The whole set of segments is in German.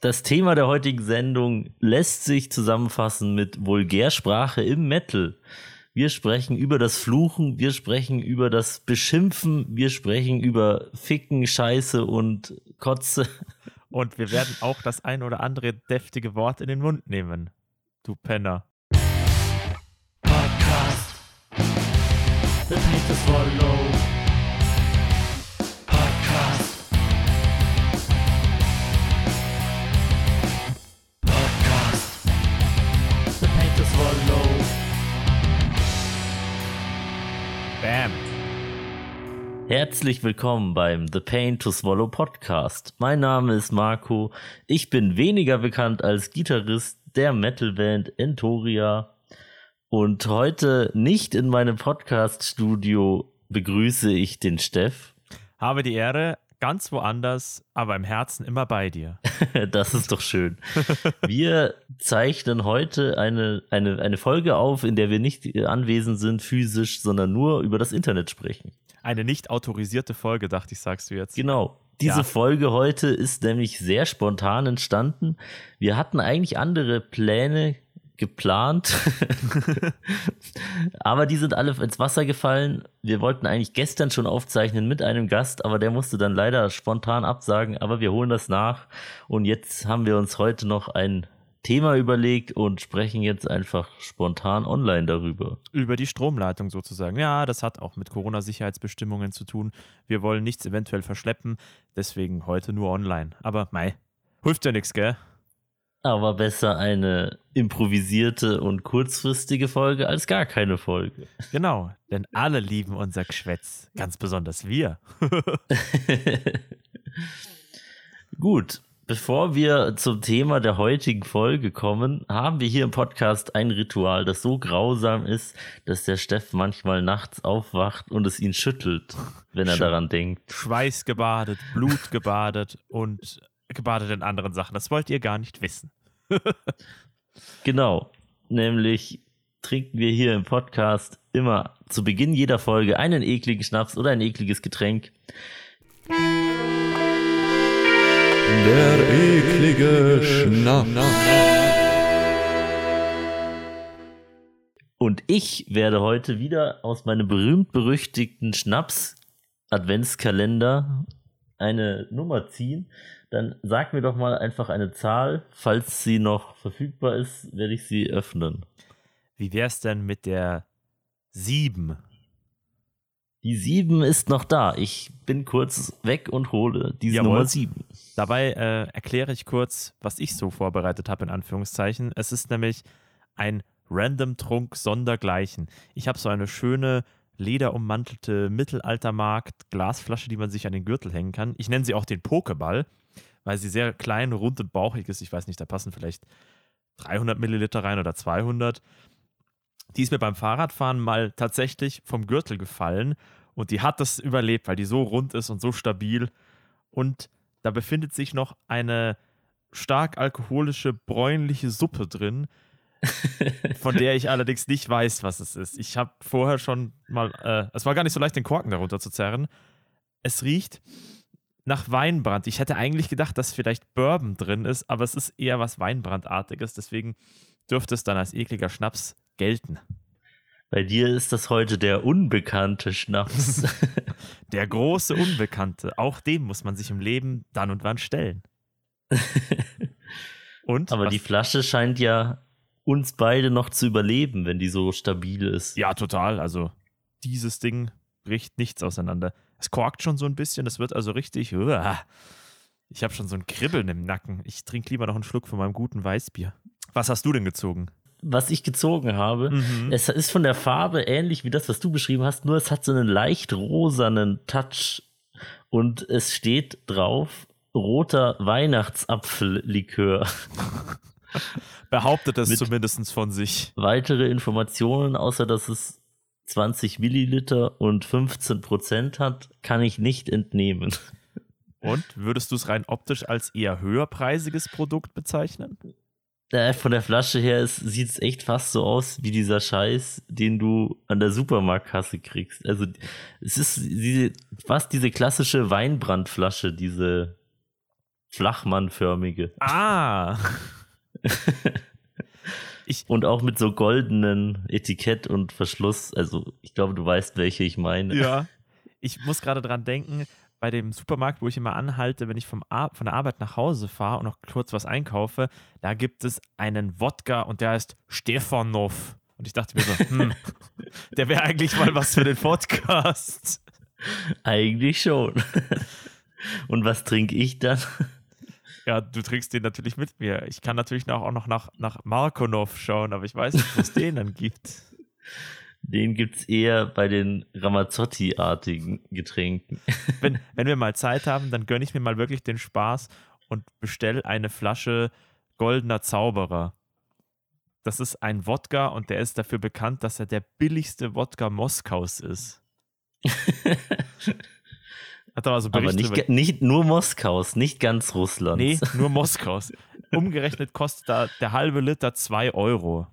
Das Thema der heutigen Sendung lässt sich zusammenfassen mit Vulgärsprache im Metal. Wir sprechen über das Fluchen, wir sprechen über das Beschimpfen, wir sprechen über Ficken, Scheiße und Kotze. Und wir werden auch das ein oder andere deftige Wort in den Mund nehmen. Du Penner. Podcast. The Paint is Herzlich willkommen beim The Pain to Swallow Podcast. Mein Name ist Marco. Ich bin weniger bekannt als Gitarrist der Metalband Entoria. Und heute nicht in meinem Podcast-Studio begrüße ich den Steff. Habe die Ehre, ganz woanders, aber im Herzen immer bei dir. Das ist doch schön. Wir zeichnen heute eine, eine, eine Folge auf, in der wir nicht anwesend sind physisch, sondern nur über das Internet sprechen. Eine nicht autorisierte Folge, dachte ich, sagst du jetzt. Genau. Diese Ja. Folge heute ist nämlich sehr spontan entstanden. Wir hatten eigentlich andere Pläne geplant, aber die sind alle ins Wasser gefallen. Wir wollten eigentlich gestern schon aufzeichnen mit einem Gast, aber der musste dann leider spontan absagen, aber wir holen das nach. Und jetzt haben wir uns heute noch ein Thema überlegt und sprechen jetzt einfach spontan online darüber. Über die Stromleitung sozusagen. Ja, das hat auch mit Corona-Sicherheitsbestimmungen zu tun. Wir wollen nichts eventuell verschleppen, deswegen heute nur online. Aber mei, hilft ja nichts, gell? Aber besser eine improvisierte und kurzfristige Folge als gar keine Folge. Genau, denn alle lieben unser Geschwätz. Ganz besonders wir. Gut, bevor wir zum Thema der heutigen Folge kommen, haben wir hier im Podcast ein Ritual, das so grausam ist, dass der Steff manchmal nachts aufwacht und es ihn schüttelt, wenn er Schön. daran denkt. Schweiß gebadet, Blut gebadet und gebadet in anderen Sachen. Das wollt ihr gar nicht wissen. Genau, nämlich trinken wir hier im Podcast immer zu Beginn jeder Folge einen ekligen Schnaps oder ein ekliges Getränk. Der eklige Schnaps. Und ich werde heute wieder aus meinem berühmt-berüchtigten Schnaps-Adventskalender eine Nummer ziehen. Dann sag mir doch mal einfach eine Zahl. Falls sie noch verfügbar ist, werde ich sie öffnen. Wie wär's denn mit der 7? Die 7 ist noch da. Ich bin kurz weg und hole diese Jawohl. Nummer 7. Dabei äh, erkläre ich kurz, was ich so vorbereitet habe, in Anführungszeichen. Es ist nämlich ein Random Trunk sondergleichen. Ich habe so eine schöne lederummantelte Mittelaltermarkt Glasflasche, die man sich an den Gürtel hängen kann. Ich nenne sie auch den Pokeball, weil sie sehr klein, rund und bauchig ist. Ich weiß nicht, da passen vielleicht 300 Milliliter rein oder 200. Die ist mir beim Fahrradfahren mal tatsächlich vom Gürtel gefallen und die hat das überlebt, weil die so rund ist und so stabil. Und da befindet sich noch eine stark alkoholische, bräunliche Suppe drin, von der ich allerdings nicht weiß, was es ist. Ich habe vorher schon mal, äh, es war gar nicht so leicht, den Korken darunter zu zerren. Es riecht nach Weinbrand. Ich hätte eigentlich gedacht, dass vielleicht Bourbon drin ist, aber es ist eher was Weinbrandartiges. Deswegen dürfte es dann als ekliger Schnaps gelten. Bei dir ist das heute der unbekannte Schnaps. Der große Unbekannte, auch dem muss man sich im Leben dann und wann stellen. Und? Aber was- die Flasche scheint ja uns beide noch zu überleben, wenn die so stabil ist. Ja, total. Also, dieses Ding bricht nichts auseinander. Es korkt schon so ein bisschen, es wird also richtig. Uah. Ich habe schon so ein Kribbeln im Nacken. Ich trinke lieber noch einen Schluck von meinem guten Weißbier. Was hast du denn gezogen? Was ich gezogen habe, Mhm. es ist von der Farbe ähnlich wie das, was du beschrieben hast, nur es hat so einen leicht rosanen Touch und es steht drauf roter Weihnachtsapfellikör. Behauptet es zumindest von sich. Weitere Informationen, außer dass es 20 Milliliter und 15 Prozent hat, kann ich nicht entnehmen. Und würdest du es rein optisch als eher höherpreisiges Produkt bezeichnen? Äh, von der Flasche her sieht es echt fast so aus wie dieser Scheiß, den du an der Supermarktkasse kriegst. Also es ist diese, fast diese klassische Weinbrandflasche, diese Flachmannförmige. Ah! Und auch mit so goldenen Etikett und Verschluss. Also ich glaube, du weißt, welche ich meine. Ja. Ich muss gerade dran denken, bei dem Supermarkt, wo ich immer anhalte, wenn ich vom Ar von der Arbeit nach Hause fahre und noch kurz was einkaufe, da gibt es einen Wodka und der heißt Stefanov. Und ich dachte mir so, hm, der wäre eigentlich mal was für den Podcast. Eigentlich schon. Und was trinke ich dann? Ja, du trinkst den natürlich mit mir. Ich kann natürlich auch noch nach, nach Markonov schauen, aber ich weiß nicht, wo es den dann gibt. Den gibt es eher bei den Ramazzotti-artigen Getränken. Wenn, wenn wir mal Zeit haben, dann gönne ich mir mal wirklich den Spaß und bestelle eine Flasche Goldener Zauberer. Das ist ein Wodka und der ist dafür bekannt, dass er der billigste Wodka Moskaus ist. Hat er also Aber Berichte nicht, über- ga- nicht nur Moskaus, nicht ganz Russland. Nee, nur Moskaus. Umgerechnet kostet da der halbe Liter 2 Euro.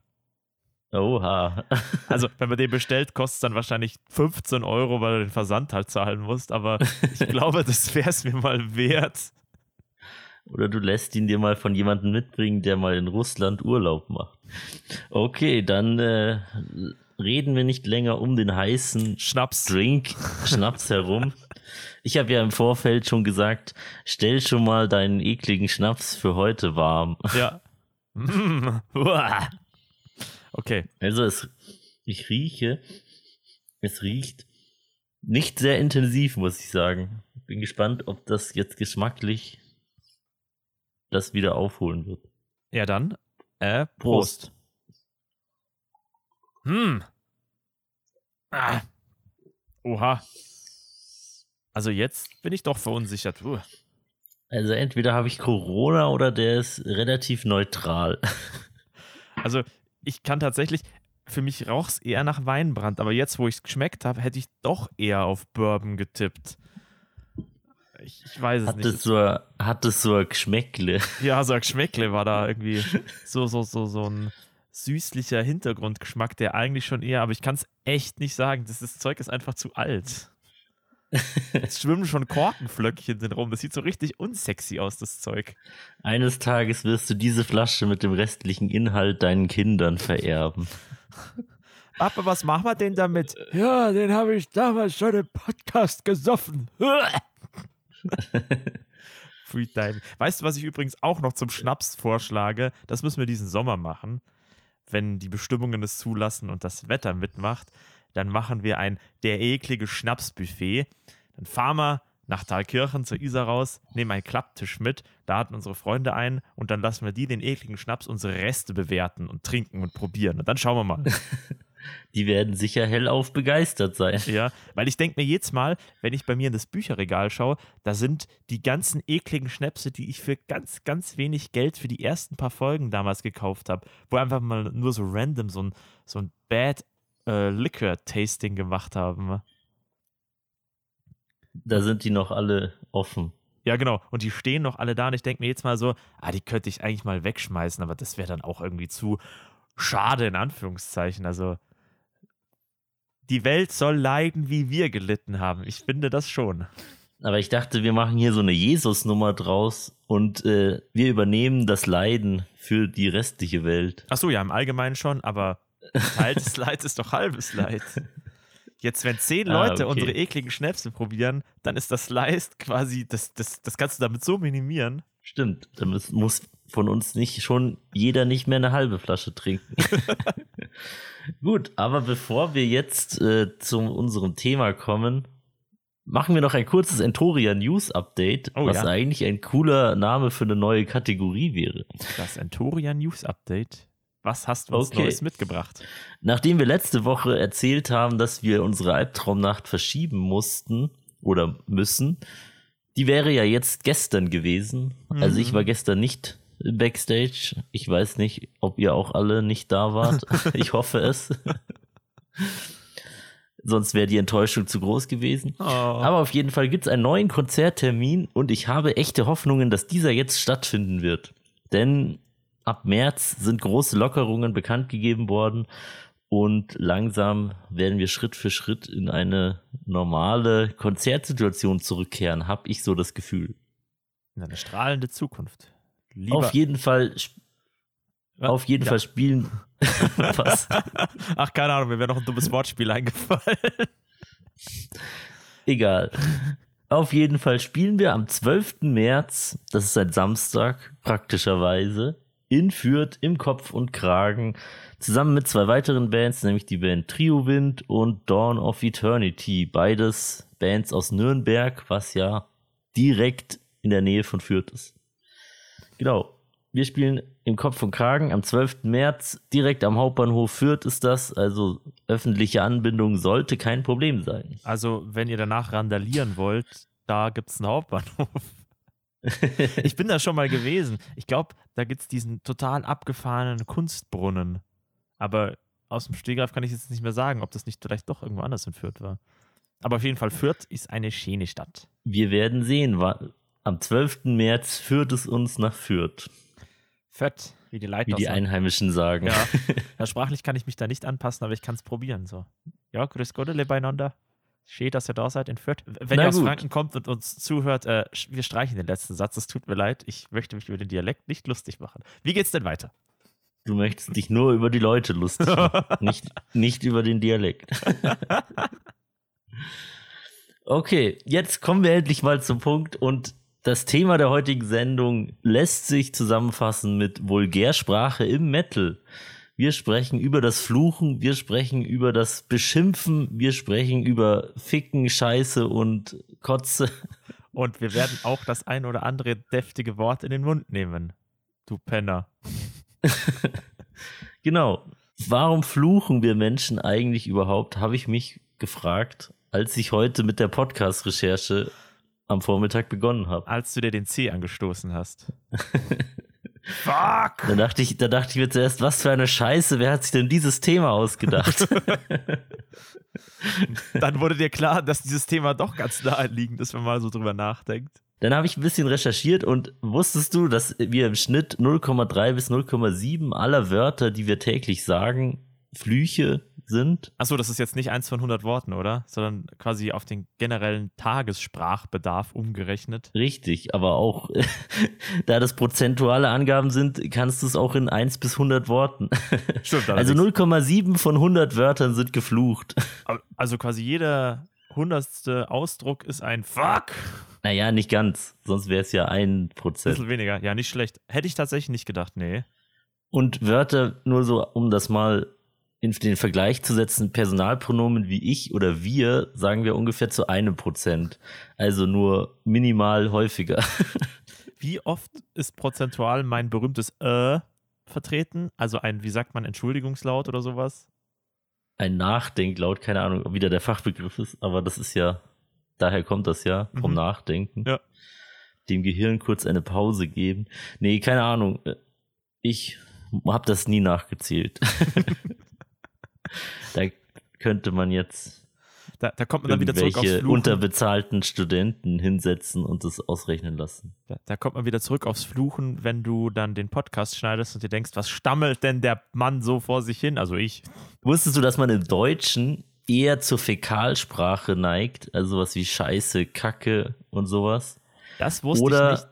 Oha. Also, wenn man den bestellt, kostet es dann wahrscheinlich 15 Euro, weil du den Versand halt zahlen musst. Aber ich glaube, das wäre es mir mal wert. Oder du lässt ihn dir mal von jemandem mitbringen, der mal in Russland Urlaub macht. Okay, dann äh, reden wir nicht länger um den heißen Schnaps. Drink, Schnaps herum. Ich habe ja im Vorfeld schon gesagt, stell schon mal deinen ekligen Schnaps für heute warm. Ja. Okay. Also es, ich rieche, es riecht nicht sehr intensiv, muss ich sagen. Bin gespannt, ob das jetzt geschmacklich das wieder aufholen wird. Ja, dann. Äh, Prost. Hm. Ah. Oha. Also jetzt bin ich doch verunsichert. Uh. Also entweder habe ich Corona oder der ist relativ neutral. Also ich kann tatsächlich, für mich roch es eher nach Weinbrand, aber jetzt, wo ich es geschmeckt habe, hätte ich doch eher auf Bourbon getippt. Ich, ich weiß es Hat nicht. es so, hat es so ein Geschmäckle. Ja, so ein Geschmäckle war da irgendwie so, so, so, so ein süßlicher Hintergrundgeschmack, der eigentlich schon eher, aber ich kann es echt nicht sagen. Das, das Zeug ist einfach zu alt. Es schwimmen schon Korkenflöckchen drin rum. Das sieht so richtig unsexy aus, das Zeug. Eines Tages wirst du diese Flasche mit dem restlichen Inhalt deinen Kindern vererben. Papa, was machen wir denn damit? Ja, den habe ich damals schon im Podcast gesoffen. Freetime. Weißt du, was ich übrigens auch noch zum Schnaps vorschlage? Das müssen wir diesen Sommer machen. Wenn die Bestimmungen es zulassen und das Wetter mitmacht, dann machen wir ein der eklige Schnapsbuffet. Dann fahren wir nach Thalkirchen zur Isar raus, nehmen einen Klapptisch mit, laden unsere Freunde ein und dann lassen wir die den ekligen Schnaps unsere Reste bewerten und trinken und probieren. Und dann schauen wir mal. Die werden sicher hellauf begeistert sein. Ja, weil ich denke mir jedes Mal, wenn ich bei mir in das Bücherregal schaue, da sind die ganzen ekligen Schnäpse, die ich für ganz, ganz wenig Geld für die ersten paar Folgen damals gekauft habe, wo einfach mal nur so random so ein, so ein Bad äh, Liquor-Tasting gemacht haben. Da sind die noch alle offen. Ja, genau. Und die stehen noch alle da und ich denke mir jetzt mal so, ah, die könnte ich eigentlich mal wegschmeißen, aber das wäre dann auch irgendwie zu schade, in Anführungszeichen. Also, die Welt soll leiden, wie wir gelitten haben. Ich finde das schon. Aber ich dachte, wir machen hier so eine Jesus-Nummer draus und äh, wir übernehmen das Leiden für die restliche Welt. Ach so, ja, im Allgemeinen schon, aber teiltes Leid ist doch halbes Leid. Jetzt, wenn zehn Ah, Leute okay. unsere ekligen Schnäpse probieren, dann ist das Leid quasi, das, das, das kannst du damit so minimieren. Stimmt, da muss, muss von uns nicht schon jeder nicht mehr eine halbe Flasche trinken. Gut, aber bevor wir jetzt äh, zu unserem Thema kommen, machen wir noch ein kurzes Entoria News Update, Oh, was ja. eigentlich ein cooler Name für eine neue Kategorie wäre. Das Entoria News Update. Was hast du uns Okay. Neues mitgebracht? Nachdem wir letzte Woche erzählt haben, dass wir unsere Albtraumnacht verschieben mussten oder müssen, die wäre ja jetzt gestern gewesen. Also ich war gestern nicht backstage. Ich weiß nicht, ob ihr auch alle nicht da wart. ich hoffe es. Sonst wäre die Enttäuschung zu groß gewesen. Oh. Aber auf jeden Fall gibt es einen neuen Konzerttermin und ich habe echte Hoffnungen, dass dieser jetzt stattfinden wird. Denn ab März sind große Lockerungen bekannt gegeben worden und langsam werden wir Schritt für Schritt in eine normale Konzertsituation zurückkehren, habe ich so das Gefühl. In eine strahlende Zukunft. Lieber, Auf jeden Fall, Ja, auf jeden ja. Fall spielen. Was? Ach, keine Ahnung, mir wäre noch ein dummes Wortspiel eingefallen. Egal. Auf jeden Fall spielen wir am 12. März, das ist ein Samstag, praktischerweise, in Fürth im Kopf und Kragen, zusammen mit zwei weiteren Bands, nämlich die Band Trio Wind und Dawn of Eternity. Beides Bands aus Nürnberg, was ja direkt in der Nähe von Fürth ist. Genau. Wir spielen im Kopf und Kragen am 12. März, direkt am Hauptbahnhof Fürth ist das, also öffentliche Anbindung sollte kein Problem sein. Also, wenn ihr danach randalieren wollt, da gibt es einen Hauptbahnhof. Ich bin da schon mal gewesen. Ich glaube, da gibt es diesen total abgefahrenen Kunstbrunnen. Aber aus dem Stegreif kann ich jetzt nicht mehr sagen, ob das nicht vielleicht doch irgendwo anders in Fürth war. Aber auf jeden Fall, Fürth ist eine schöne Stadt. Wir werden sehen. Am 12. März führt es uns nach Fürth, Fett, wie die Leute wie die Einheimischen sagen. Ja. ja, sprachlich kann ich mich da nicht anpassen, aber ich kann es probieren. So. Ja, grüß Gott alle beieinander. Schön, dass ihr da seid in Fürth. Wenn Na ihr aus gut. Franken kommt und uns zuhört, äh, wir streichen den letzten Satz. Es tut mir leid. Ich möchte mich über den Dialekt nicht lustig machen. Wie geht's denn weiter? Du möchtest dich nur über die Leute lustig machen, nicht, nicht über den Dialekt. Okay, jetzt kommen wir endlich mal zum Punkt und das Thema der heutigen Sendung lässt sich zusammenfassen mit Vulgärsprache im Metal. Wir sprechen über das Fluchen, wir sprechen über das Beschimpfen, wir sprechen über Ficken, Scheiße und Kotze. Und wir werden auch das ein oder andere deftige Wort in den Mund nehmen. Du Penner. Genau. Warum fluchen wir Menschen eigentlich überhaupt, habe ich mich gefragt, als ich heute mit der Podcast-Recherche am Vormittag begonnen habe. Als du dir den C angestoßen hast. Fuck! Da dachte ich, da dachte ich mir zuerst, was für eine Scheiße, wer hat sich denn dieses Thema ausgedacht? Dann wurde dir klar, dass dieses Thema doch ganz naheliegend ist, wenn man mal so drüber nachdenkt. Dann habe ich ein bisschen recherchiert und wusstest du, dass wir im Schnitt 0,3 bis 0,7 aller Wörter, die wir täglich sagen, Flüche sind? Achso, das ist jetzt nicht eins von 100 Worten, oder? Sondern quasi auf den generellen Tagessprachbedarf umgerechnet. Richtig, aber auch, da das prozentuale Angaben sind, kannst du es auch in 1 bis 100 Worten. Stimmt, Also allerdings. 0,7 von 100 Wörtern sind geflucht. Also quasi jeder hundertste Ausdruck ist ein Fuck. Naja, nicht ganz, sonst wäre es ja ein Bisschen Prozent. weniger. Ja, nicht schlecht. Hätte ich tatsächlich nicht gedacht, nee. Und Wörter, nur so, um das mal in den Vergleich zu setzen, Personalpronomen wie ich oder wir, sagen wir ungefähr zu einem Prozent. Also nur minimal häufiger. Wie oft ist prozentual mein berühmtes äh vertreten? Also ein, wie sagt man, Entschuldigungslaut oder sowas? Ein Nachdenklaut, keine Ahnung, ob wieder der Fachbegriff ist, aber das ist ja, daher kommt das ja, vom Mhm. Nachdenken. Ja. Dem Gehirn kurz eine Pause geben. Nee, keine Ahnung. Ich habe das nie nachgezählt. da könnte man jetzt Da, da kommt man dann wieder zurück aufs Fluchen. unterbezahlten Studenten hinsetzen und das ausrechnen lassen. Da, da kommt man wieder zurück aufs Fluchen, wenn du dann den Podcast schneidest und dir denkst, was stammelt denn der Mann so vor sich hin? Also ich. Wusstest du, dass man im Deutschen eher zur Fäkalsprache neigt, also sowas wie Scheiße, Kacke und sowas? Das wusste Oder, ich nicht.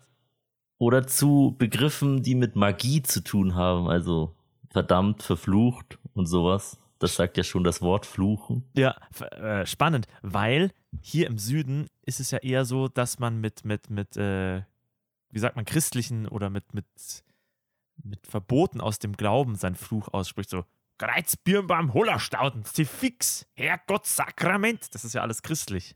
oder zu Begriffen, die mit Magie zu tun haben, also verdammt, verflucht und sowas. Das sagt ja schon das Wort fluchen. Ja, äh, spannend, weil hier im Süden ist es ja eher so, dass man mit, mit, mit, äh, wie sagt man, christlichen oder mit, mit, mit Verboten aus dem Glauben seinen Fluch ausspricht. So, Kreuz, Birnbaum, Hollerstauden, Fix, Herrgott, Sakrament. Das ist ja alles christlich.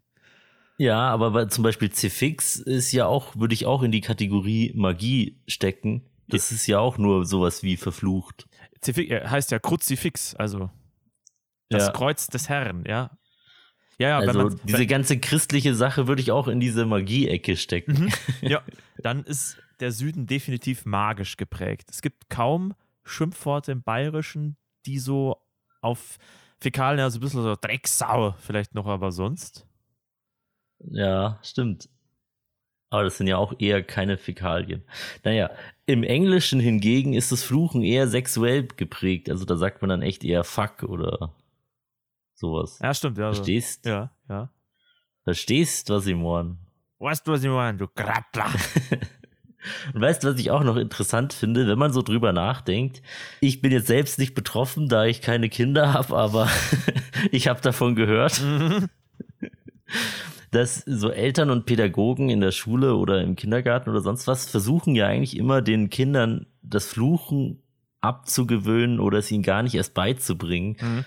Ja, aber zum Beispiel Cifix ist ja auch, würde ich auch in die Kategorie Magie stecken. Das ist ja auch nur sowas wie verflucht. Zifix, äh, heißt ja Kruzifix, also das Ja. Kreuz des Herrn, ja. Ja, ja, also diese ganze christliche Sache würde ich auch in diese Magie-Ecke stecken. Mhm. ja, dann ist der Süden definitiv magisch geprägt. Es gibt kaum Schimpfworte im Bayerischen, die so auf Fäkalien, also ein bisschen so Drecksau vielleicht noch, aber sonst. Ja, stimmt. Aber das sind ja auch eher keine Fäkalien. Naja, im Englischen hingegen ist das Fluchen eher sexuell geprägt. Also da sagt man dann echt eher fuck oder sowas. Ja, stimmt, ja. Verstehst? ja, ja. Verstehst, was ich meine? Weißt du, was ich meine, du Grattler? Und weißt du, was ich auch noch interessant finde, wenn man so drüber nachdenkt? Ich bin jetzt selbst nicht betroffen, da ich keine Kinder habe, aber ich habe davon gehört, dass so Eltern und Pädagogen in der Schule oder im Kindergarten oder sonst was versuchen ja eigentlich immer den Kindern das Fluchen abzugewöhnen oder es ihnen gar nicht erst beizubringen. Mhm.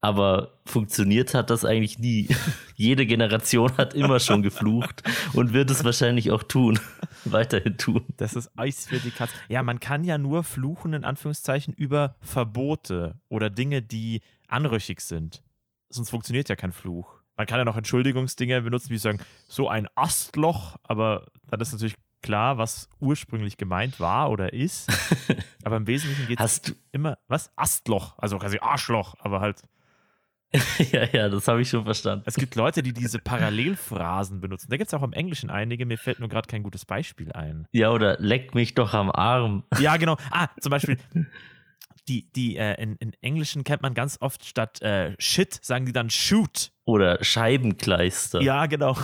Aber funktioniert hat das eigentlich nie. Jede Generation hat immer schon geflucht und wird es wahrscheinlich auch tun, weiterhin tun. Das ist Eis für die Katze. Ja, man kann ja nur fluchen, in Anführungszeichen, über Verbote oder Dinge, die anrüchig sind. Sonst funktioniert ja kein Fluch. Man kann ja noch Entschuldigungsdinge benutzen, wie sagen, so ein Astloch, aber dann ist natürlich klar, was ursprünglich gemeint war oder ist. Aber im Wesentlichen geht es immer, was? Astloch, also quasi Arschloch, aber halt. ja, ja, das habe ich schon verstanden. Es gibt Leute, die diese Parallelphrasen benutzen. Da gibt es auch im Englischen einige, mir fällt nur gerade kein gutes Beispiel ein. Ja, oder leck mich doch am Arm. Ja, genau. Ah, zum Beispiel, die, die äh, in, in Englischen kennt man ganz oft statt äh, Shit, sagen die dann Shoot. Oder Scheibenkleister. Ja, genau.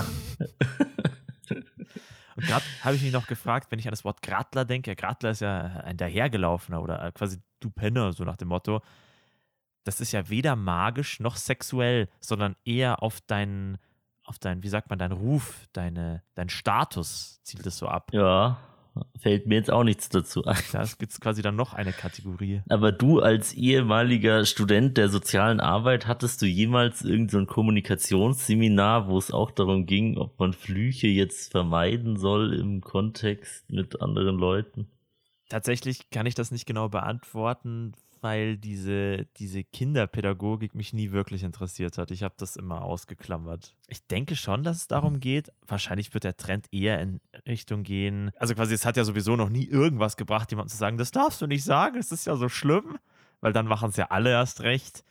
Und gerade habe ich mich noch gefragt, wenn ich an das Wort Gradler denke, Gradler ist ja ein dahergelaufener oder äh, quasi du Penner, so nach dem Motto. Das ist ja weder magisch noch sexuell, sondern eher auf deinen, auf deinen, wie sagt man, deinen Ruf, deine, deinen Status zielt es so ab. Ja, fällt mir jetzt auch nichts dazu ein. Da gibt es quasi dann noch eine Kategorie. Aber du als ehemaliger Student der sozialen Arbeit, hattest du jemals irgendein so ein Kommunikationsseminar, wo es auch darum ging, ob man Flüche jetzt vermeiden soll im Kontext mit anderen Leuten? Tatsächlich kann ich das nicht genau beantworten, weil diese, diese Kinderpädagogik mich nie wirklich interessiert hat. Ich habe das immer ausgeklammert. Ich denke schon, dass es darum geht. Wahrscheinlich wird der Trend eher in Richtung gehen. Also quasi, es hat ja sowieso noch nie irgendwas gebracht, jemandem zu sagen, das darfst du nicht sagen, es ist ja so schlimm, weil dann machen es ja alle erst recht.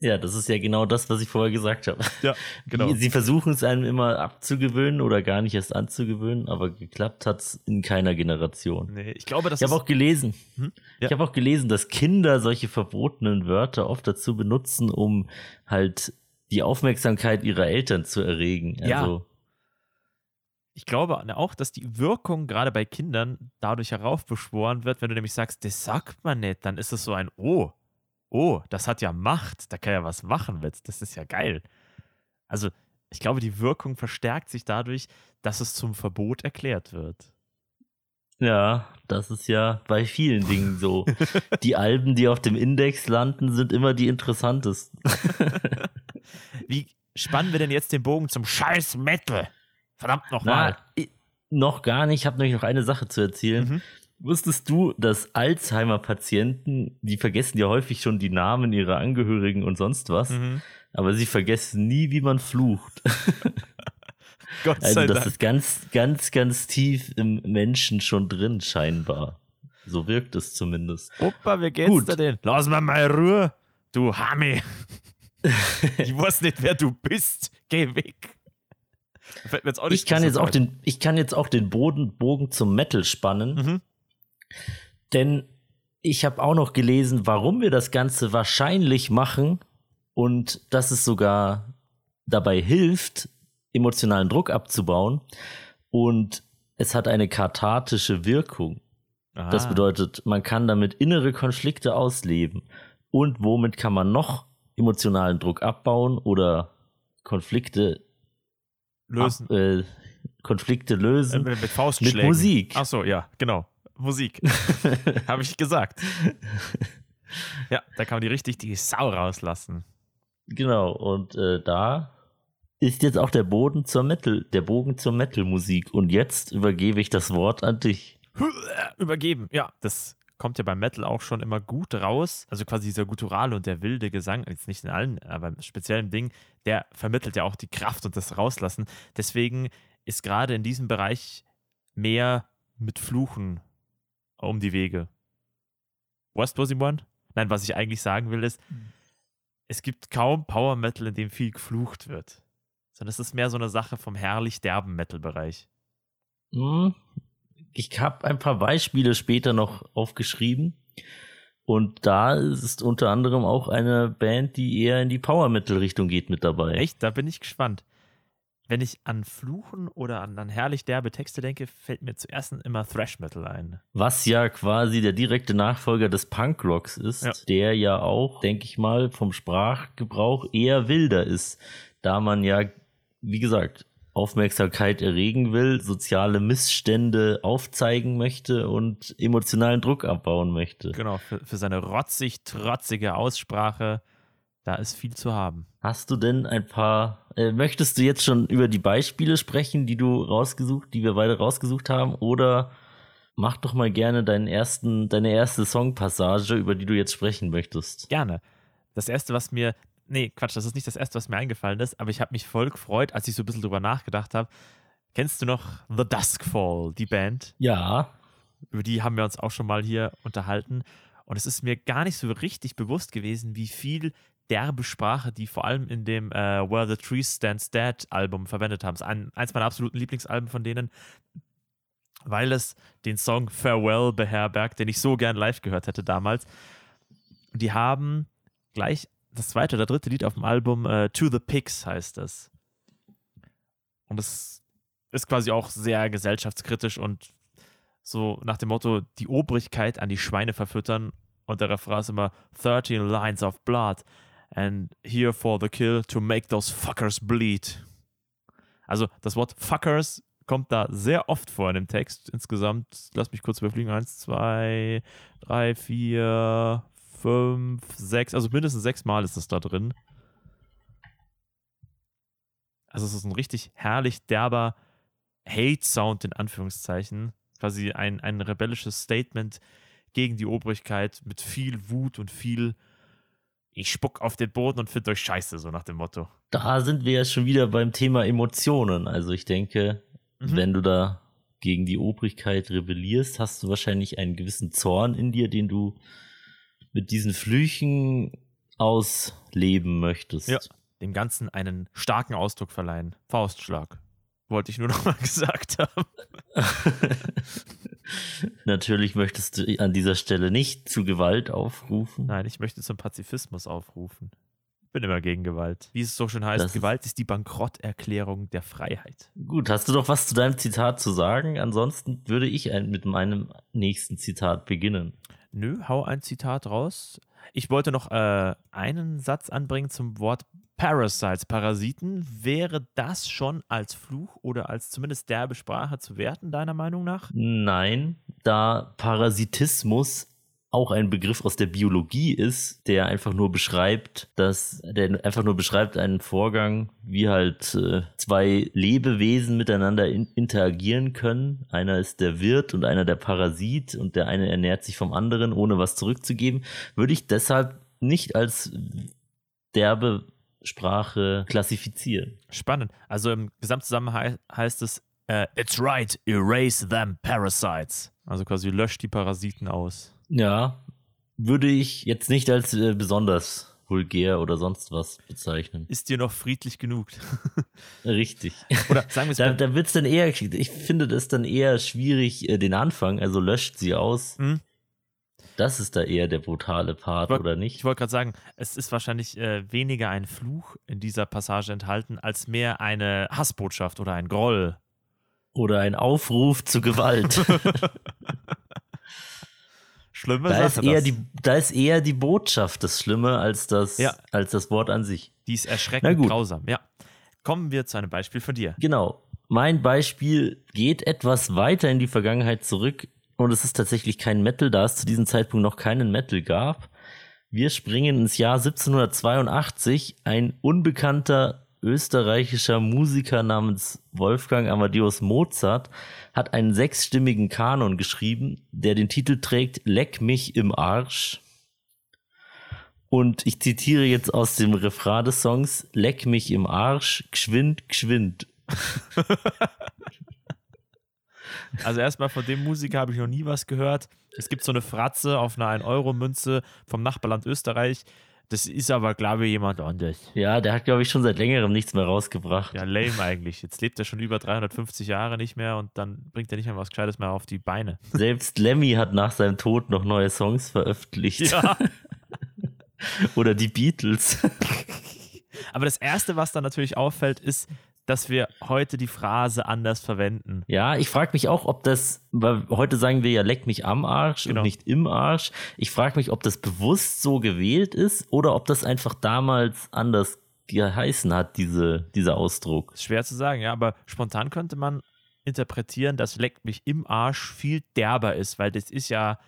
Ja, das ist ja genau das, was ich vorher gesagt habe. Ja, genau. Sie versuchen es einem immer abzugewöhnen oder gar nicht erst anzugewöhnen, aber geklappt hat es in keiner Generation. Nee, ich glaube, das Ich habe auch gelesen, Hm? Ja. ich habe auch gelesen, dass Kinder solche verbotenen Wörter oft dazu benutzen, um halt die Aufmerksamkeit ihrer Eltern zu erregen. Ja. Also, Ich glaube auch, dass die Wirkung gerade bei Kindern dadurch heraufbeschworen wird, wenn du nämlich sagst, das sagt man nicht, dann ist es so ein Oh, oh, das hat ja Macht, da kann ja was machen mit, das ist ja geil. Also, ich glaube, die Wirkung verstärkt sich dadurch, dass es zum Verbot erklärt wird. ja, das ist ja bei vielen Dingen so. die Alben, die auf dem Index landen, sind immer die interessantesten. Wie spannen wir denn jetzt den Bogen zum Scheiß Metal? Verdammt nochmal. Noch gar nicht. Ich habe nämlich noch eine Sache zu erzählen. Mhm. Wusstest du, dass Alzheimer-Patienten, die vergessen ja häufig schon die Namen ihrer Angehörigen und sonst was, Mhm. aber sie vergessen nie, wie man flucht. Gott Also sei das Dank. ist ganz, ganz, ganz tief im Menschen schon drin, scheinbar. So wirkt es zumindest. Opa, wie geht's Gut. dir denn? Lass mal mal Ruhe, du Hami. ich weiß nicht, wer du bist. Geh weg. Ich kann jetzt auch den, ich kann jetzt auch den Boden, Bogen zum Metal spannen, Mhm. Denn ich habe auch noch gelesen, warum wir das Ganze wahrscheinlich machen und dass es sogar dabei hilft, emotionalen Druck abzubauen und es hat eine kathartische Wirkung. Das Ah. bedeutet, man kann damit innere Konflikte ausleben. Und womit kann man noch emotionalen Druck abbauen oder Konflikte lösen. ab, äh, Konflikte Äh, lösen? mit, mit Faustschlägen. Mit Musik. Ach so, ja, genau. Musik. Habe ich gesagt. Ja, da kann man die richtig die Sau rauslassen. Genau, und äh, da ist jetzt auch der Boden zur Metal, der Bogen zur Metal-Musik. Und jetzt übergebe ich das Wort an dich. Übergeben. Ja, das kommt ja beim Metal auch schon immer gut raus. Also quasi dieser gutturale und der wilde Gesang, jetzt nicht in allen, aber im speziellen Ding, der vermittelt ja auch die Kraft und das Rauslassen. Deswegen ist gerade in diesem Bereich mehr mit Fluchen um die Wege. Was ich meine? Nein, was ich eigentlich sagen will, ist, es gibt kaum Power Metal, in dem viel geflucht wird. Sondern es ist mehr so eine Sache vom herrlich derben Metal-Bereich. Hm, ich habe ein paar Beispiele später noch aufgeschrieben. Und da ist unter anderem auch eine Band, die eher in die Power Metal Richtung geht, mit dabei. Echt? Da bin ich gespannt. Wenn ich an Fluchen oder an, an herrlich derbe Texte denke, fällt mir zuerst immer Thrash Metal ein. Was ja quasi der direkte Nachfolger des Punkrocks ist, Ja. der ja auch, denke ich mal, vom Sprachgebrauch eher wilder ist, da man ja, wie gesagt, Aufmerksamkeit erregen will, soziale Missstände aufzeigen möchte und emotionalen Druck abbauen möchte. Genau, für, für seine rotzig, trotzige Aussprache, da ist viel zu haben. Hast du denn ein paar, äh, möchtest du jetzt schon über die Beispiele sprechen, die du rausgesucht, die wir beide rausgesucht haben, oder mach doch mal gerne deinen ersten, deine erste Songpassage, über die du jetzt sprechen möchtest. Gerne. Das erste, was mir, nee, Quatsch, das ist nicht das erste, was mir eingefallen ist, aber ich habe mich voll gefreut, als ich so ein bisschen drüber nachgedacht habe. Kennst du noch The Duskfall, die Band? Ja, Über die haben wir uns auch schon mal hier unterhalten. Und es ist mir gar nicht so richtig bewusst gewesen, wie viel derbe Sprache die vor allem in dem äh, Where the Tree Stands Dead Album verwendet haben. Es ist ein, eins meiner absoluten Lieblingsalben von denen, weil es den Song Farewell beherbergt, den ich so gern live gehört hätte damals. Die haben gleich das zweite oder dritte Lied auf dem Album, äh, To the Pigs heißt es. Und es ist quasi auch sehr gesellschaftskritisch und so nach dem Motto, die Obrigkeit an die Schweine verfüttern. Und der Refrain ist immer 13 lines of blood and here for the kill to make those fuckers bleed. Also das Wort fuckers kommt da sehr oft vor in dem Text. Insgesamt, lass mich kurz überfliegen, eins, zwei, drei, vier, fünf, sechs, also mindestens sechs Mal ist es da drin. Also es ist ein richtig herrlich derber Hate-Sound in Anführungszeichen. Quasi ein, ein rebellisches Statement gegen die Obrigkeit mit viel Wut und viel ich spuck auf den Boden und find euch scheiße, so nach dem Motto. da sind wir ja schon wieder beim Thema Emotionen. Also ich denke, Mhm. wenn du da gegen die Obrigkeit rebellierst, hast du wahrscheinlich einen gewissen Zorn in dir, den du mit diesen Flüchen ausleben möchtest. Ja. Dem Ganzen einen starken Ausdruck verleihen. Faustschlag. Wollte ich nur noch mal gesagt haben. Natürlich möchtest du an dieser Stelle nicht zu Gewalt aufrufen. Nein, ich möchte zum Pazifismus aufrufen. Bin immer gegen Gewalt. Wie es so schön heißt, Das Gewalt ist die Bankrotterklärung der Freiheit. Gut, hast du doch was zu deinem Zitat zu sagen? Ansonsten würde ich mit meinem nächsten Zitat beginnen. Nö, hau ein Zitat raus. Ich wollte noch äh, einen Satz anbringen zum Wort Parasites, Parasiten. Wäre das schon als Fluch oder als zumindest derbe Sprache zu werten, deiner Meinung nach? Nein, da Parasitismus auch ein Begriff aus der Biologie ist, der einfach nur beschreibt, dass der einfach nur beschreibt einen Vorgang, wie halt äh, zwei Lebewesen miteinander in, interagieren können. Einer ist der Wirt und einer der Parasit und der eine ernährt sich vom anderen, ohne was zurückzugeben, würde ich deshalb nicht als derbe Sprache klassifizieren. Spannend. Also im Gesamtzusammenhang hei- heißt es, äh, It's right, erase them parasites. Also quasi löscht die Parasiten aus. Ja, würde ich jetzt nicht als äh, besonders vulgär oder sonst was bezeichnen. Ist dir noch friedlich genug? Richtig. Oder sagen wir es Da, da wird's dann eher, ich finde das dann eher schwierig, äh, den Anfang, also löscht sie aus. Mhm. Das ist da eher der brutale Part, Woll- oder ich nicht? wollte gerade sagen, es ist wahrscheinlich äh, weniger ein Fluch in dieser Passage enthalten, als mehr eine Hassbotschaft oder ein Groll. Oder ein Aufruf zu Gewalt. Schlimme da, ist Sache, eher das. die, da ist eher die Botschaft das Schlimme als das, Ja. als das Wort an sich. Die ist erschreckend grausam, ja. Kommen wir zu einem Beispiel von dir. Genau. Mein Beispiel geht etwas weiter in die Vergangenheit zurück und es ist tatsächlich kein Metal, da es zu diesem Zeitpunkt noch keinen Metal gab. Wir springen ins Jahr 1782. Ein unbekannter österreichischer Musiker namens Wolfgang Amadeus Mozart hat einen sechsstimmigen Kanon geschrieben, der den Titel trägt Leck mich im Arsch. Und ich zitiere jetzt aus dem Refrain des Songs Leck mich im Arsch, geschwind, geschwind. Also erstmal von dem Musiker habe ich noch nie was gehört. Es gibt so eine Fratze auf einer 1-Euro-Münze vom Nachbarland Österreich. Das ist aber, glaube ich, jemand anderes. Ja, der hat, glaube ich, schon seit längerem nichts mehr rausgebracht. Ja, lame eigentlich. Jetzt lebt er schon über 350 Jahre nicht mehr und dann bringt er nicht mehr was Gescheites mehr auf die Beine. Selbst Lemmy hat nach seinem Tod noch neue Songs veröffentlicht. Ja. Oder die Beatles. Aber das Erste, was dann natürlich auffällt, ist dass wir heute die Phrase anders verwenden. Ja, ich frage mich auch, ob das, weil heute sagen wir ja, leck mich am Arsch Genau. und nicht im Arsch. Ich frage mich, ob das bewusst so gewählt ist oder ob das einfach damals anders geheißen hat, diese, dieser Ausdruck. Schwer zu sagen, ja, aber spontan könnte man interpretieren, dass leckt mich im Arsch viel derber ist, weil das ist ja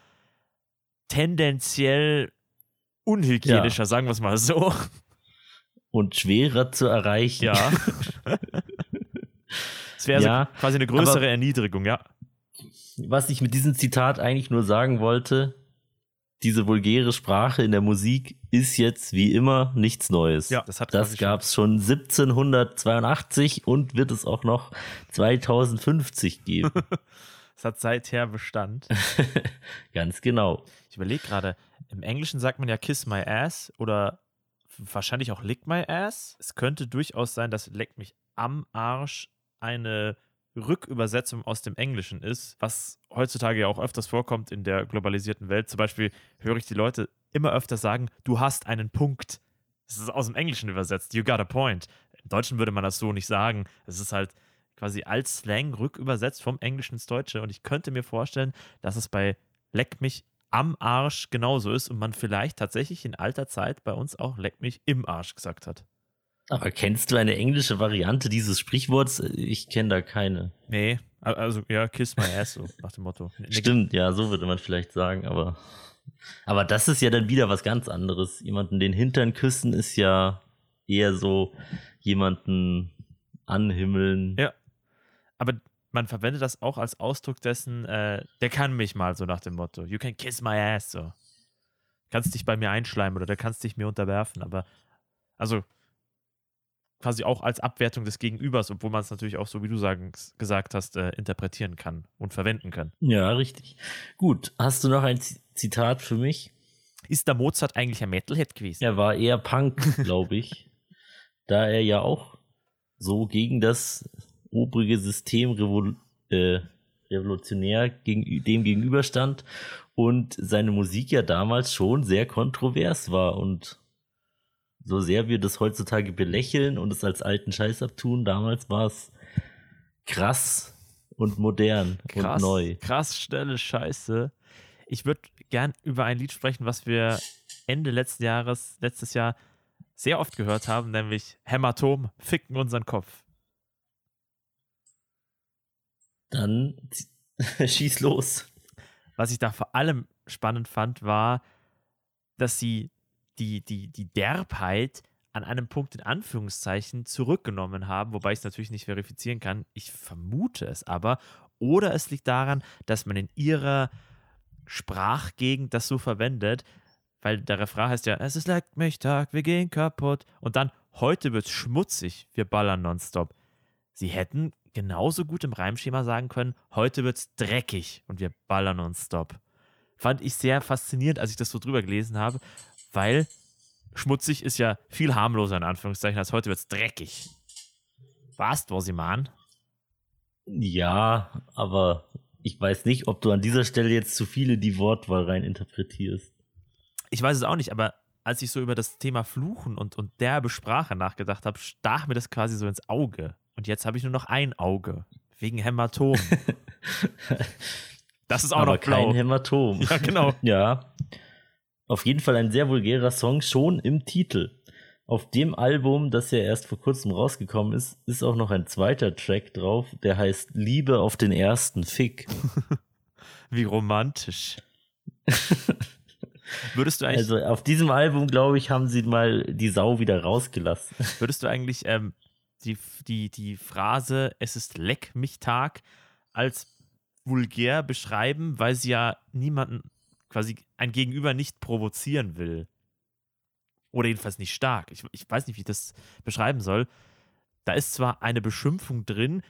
tendenziell unhygienischer, sagen wir es mal so. Und schwerer zu erreichen. Ja. Es wäre Ja, so quasi eine größere Erniedrigung, ja. Was ich mit diesem Zitat eigentlich nur sagen wollte, diese vulgäre Sprache in der Musik ist jetzt wie immer nichts Neues. Ja, das hat Das gab es schon 1782 und wird es auch noch 2050 geben. Es hat seither Bestand. Ganz genau. Ich überlege gerade, im Englischen sagt man ja kiss my ass oder wahrscheinlich auch lick my ass. Es könnte durchaus sein, dass leck mich am Arsch eine Rückübersetzung aus dem Englischen ist, was heutzutage ja auch öfters vorkommt in der globalisierten Welt. Zum Beispiel höre ich die Leute immer öfter sagen, du hast einen Punkt. Das ist aus dem Englischen übersetzt. You got a point. Im Deutschen würde man das so nicht sagen. Es ist halt quasi als Slang rückübersetzt vom Englischen ins Deutsche. Und ich könnte mir vorstellen, dass es bei Leck mich am Arsch genauso ist und man vielleicht tatsächlich in alter Zeit bei uns auch Leck mich im Arsch gesagt hat. Aber kennst du eine englische Variante dieses Sprichworts? Ich kenne da keine. Nee, also ja, kiss my ass, so nach dem Motto. Stimmt, ja, so würde man vielleicht sagen, aber. Aber das ist ja dann wieder was ganz anderes. Jemanden den Hintern küssen ist ja eher so jemanden anhimmeln. Ja. Aber man verwendet das auch als Ausdruck dessen, äh, der kann mich mal, so nach dem Motto. You can kiss my ass, so. Kannst dich bei mir einschleimen oder der kannst dich mir unterwerfen, aber also quasi auch als Abwertung des Gegenübers, obwohl man es natürlich auch so, wie du sagen, gesagt hast, äh, interpretieren kann und verwenden kann. Ja, richtig. Gut, hast du noch ein Z- Zitat für mich? Ist der Mozart eigentlich ein Metalhead gewesen? Er war eher Punk, glaube ich, da er ja auch so gegen das obrige System revol äh, revolutionär gegen, dem gegenüberstand und seine Musik ja damals schon sehr kontrovers war und so sehr wir das heutzutage belächeln und es als alten Scheiß abtun, damals war es krass und modern krass, und neu. krass schnelle Scheiße. Ich würde gern über ein Lied sprechen, was wir Ende letzten Jahres, letztes Jahr sehr oft gehört haben, nämlich Hämatom, ficken unseren Kopf. Dann schieß los. Was ich da vor allem spannend fand, war, dass sie die, die, die Derbheit an einem Punkt in Anführungszeichen zurückgenommen haben, wobei ich es natürlich nicht verifizieren kann. Ich vermute es aber. Oder es liegt daran, dass man in ihrer Sprachgegend das so verwendet, weil der Refrain heißt ja, es ist leckt mich Tag, wir gehen kaputt. Und dann, heute wird's schmutzig, wir ballern nonstop. Sie hätten genauso gut im Reimschema sagen können, heute wird's dreckig und wir ballern nonstop. Fand ich sehr faszinierend, als ich das so drüber gelesen habe, weil schmutzig ist ja viel harmloser in Anführungszeichen als heute wird's dreckig. Ich mein? Ja, aber ich weiß nicht, ob du an dieser Stelle jetzt zu viele die Wortwahl rein interpretierst. Ich weiß es auch nicht, aber als ich so über das Thema Fluchen und, und derbe Sprache nachgedacht habe, stach mir das quasi so ins Auge. Und jetzt habe ich nur noch ein Auge. Wegen Hämatom. Das ist auch aber noch blau. kein Hämatom. Ja, genau. Ja. Auf jeden Fall ein sehr vulgärer Song, schon im Titel. Auf dem Album, das ja erst vor kurzem rausgekommen ist, ist auch noch ein zweiter Track drauf, der heißt Liebe auf den ersten Fick. Wie romantisch. Würdest du eigentlich, Also auf diesem Album, glaube ich, haben sie mal die Sau wieder rausgelassen. würdest du eigentlich ähm, die, die, die Phrase Es ist Leck mich Tag als vulgär beschreiben, weil sie ja niemanden, quasi ein Gegenüber nicht provozieren will? Oder jedenfalls nicht stark. Ich, ich weiß nicht, wie ich das beschreiben soll. Da ist zwar eine Beschimpfung drin,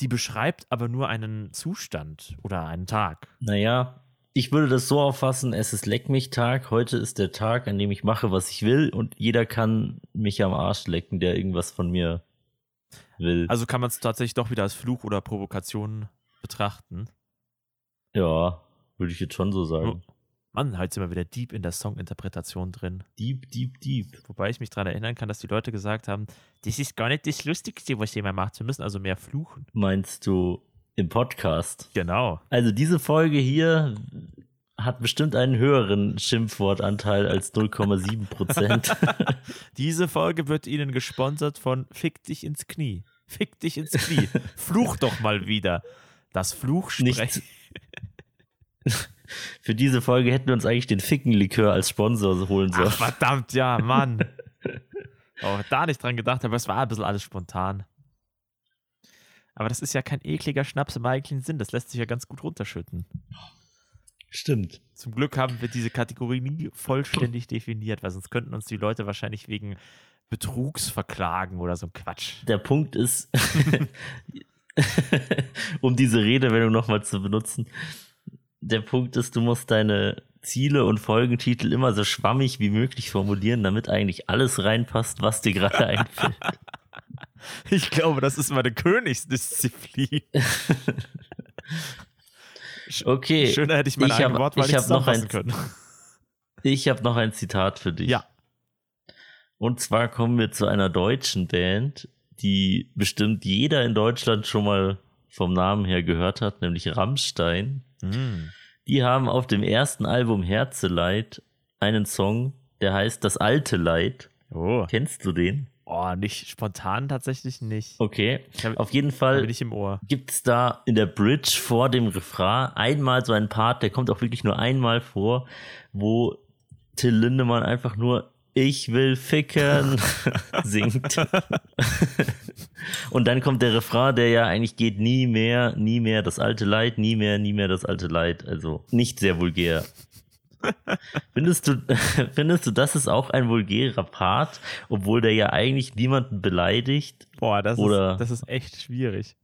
die beschreibt aber nur einen Zustand oder einen Tag. Naja, ich würde das so auffassen, es ist Leck mich Tag, heute ist der Tag, an dem ich mache, was ich will und jeder kann mich am Arsch lecken, der irgendwas von mir will. Also kann man es tatsächlich doch wieder als Fluch oder Provokation betrachten. ja, würde ich jetzt schon so sagen. Mann, heute sind wir wieder deep in der Songinterpretation drin. Deep, deep, deep. Wobei ich mich daran erinnern kann, dass die Leute gesagt haben, das ist gar nicht das Lustigste, was jemand macht. Wir müssen also mehr fluchen. Meinst du im Podcast? Genau. Also diese Folge hier hat bestimmt einen höheren Schimpfwortanteil als 0,7 Prozent. Diese Folge wird Ihnen gesponsert von Fick dich ins Knie. Fick dich ins Knie. Fluch doch mal wieder. Das Fluchsprechen. Für diese Folge hätten wir uns eigentlich den Fickenlikör als Sponsor holen sollen. Ach, verdammt, ja, Mann. Oh, da nicht dran gedacht, aber es war ein bisschen alles spontan. Aber das ist ja kein ekliger Schnaps im eigentlichen Sinn. Das lässt sich ja ganz gut runterschütten. Stimmt. Zum Glück haben wir diese Kategorie nie vollständig definiert, weil sonst könnten uns die Leute wahrscheinlich wegen Betrugs verklagen oder so ein Quatsch. Der Punkt ist, um diese Redewendung nochmal zu benutzen, der Punkt ist, du musst deine Ziele und Folgentitel immer so schwammig wie möglich formulieren, damit eigentlich alles reinpasst, was dir gerade einfällt. Ich glaube, das ist meine Königsdisziplin. Okay. Schöner hätte ich meine Ich eigene hab- Wortwahl ich nicht noch ein- zusammenfassen können. Ich habe noch ein Zitat für dich. Ja. Und zwar kommen wir zu einer deutschen Band, die bestimmt jeder in Deutschland schon mal vom Namen her gehört hat, nämlich Rammstein. Hm. Die haben auf dem ersten Album Herzeleid einen Song, der heißt Das alte Leid. Oh. Kennst du den? Oh, nicht spontan tatsächlich nicht. Okay. Hab- Auf jeden Fall gibt es da in der Bridge vor dem Refrain einmal so einen Part, der kommt auch wirklich nur einmal vor, wo Till Lindemann einfach nur Ich will ficken singt. Und dann kommt der Refrain, der ja eigentlich geht nie mehr, nie mehr das alte Leid, nie mehr, nie mehr das alte Leid. Also nicht sehr vulgär. Findest du, findest du, das ist auch ein vulgärer Part, obwohl der ja eigentlich niemanden beleidigt? Boah, das, Oder- ist, das ist echt schwierig.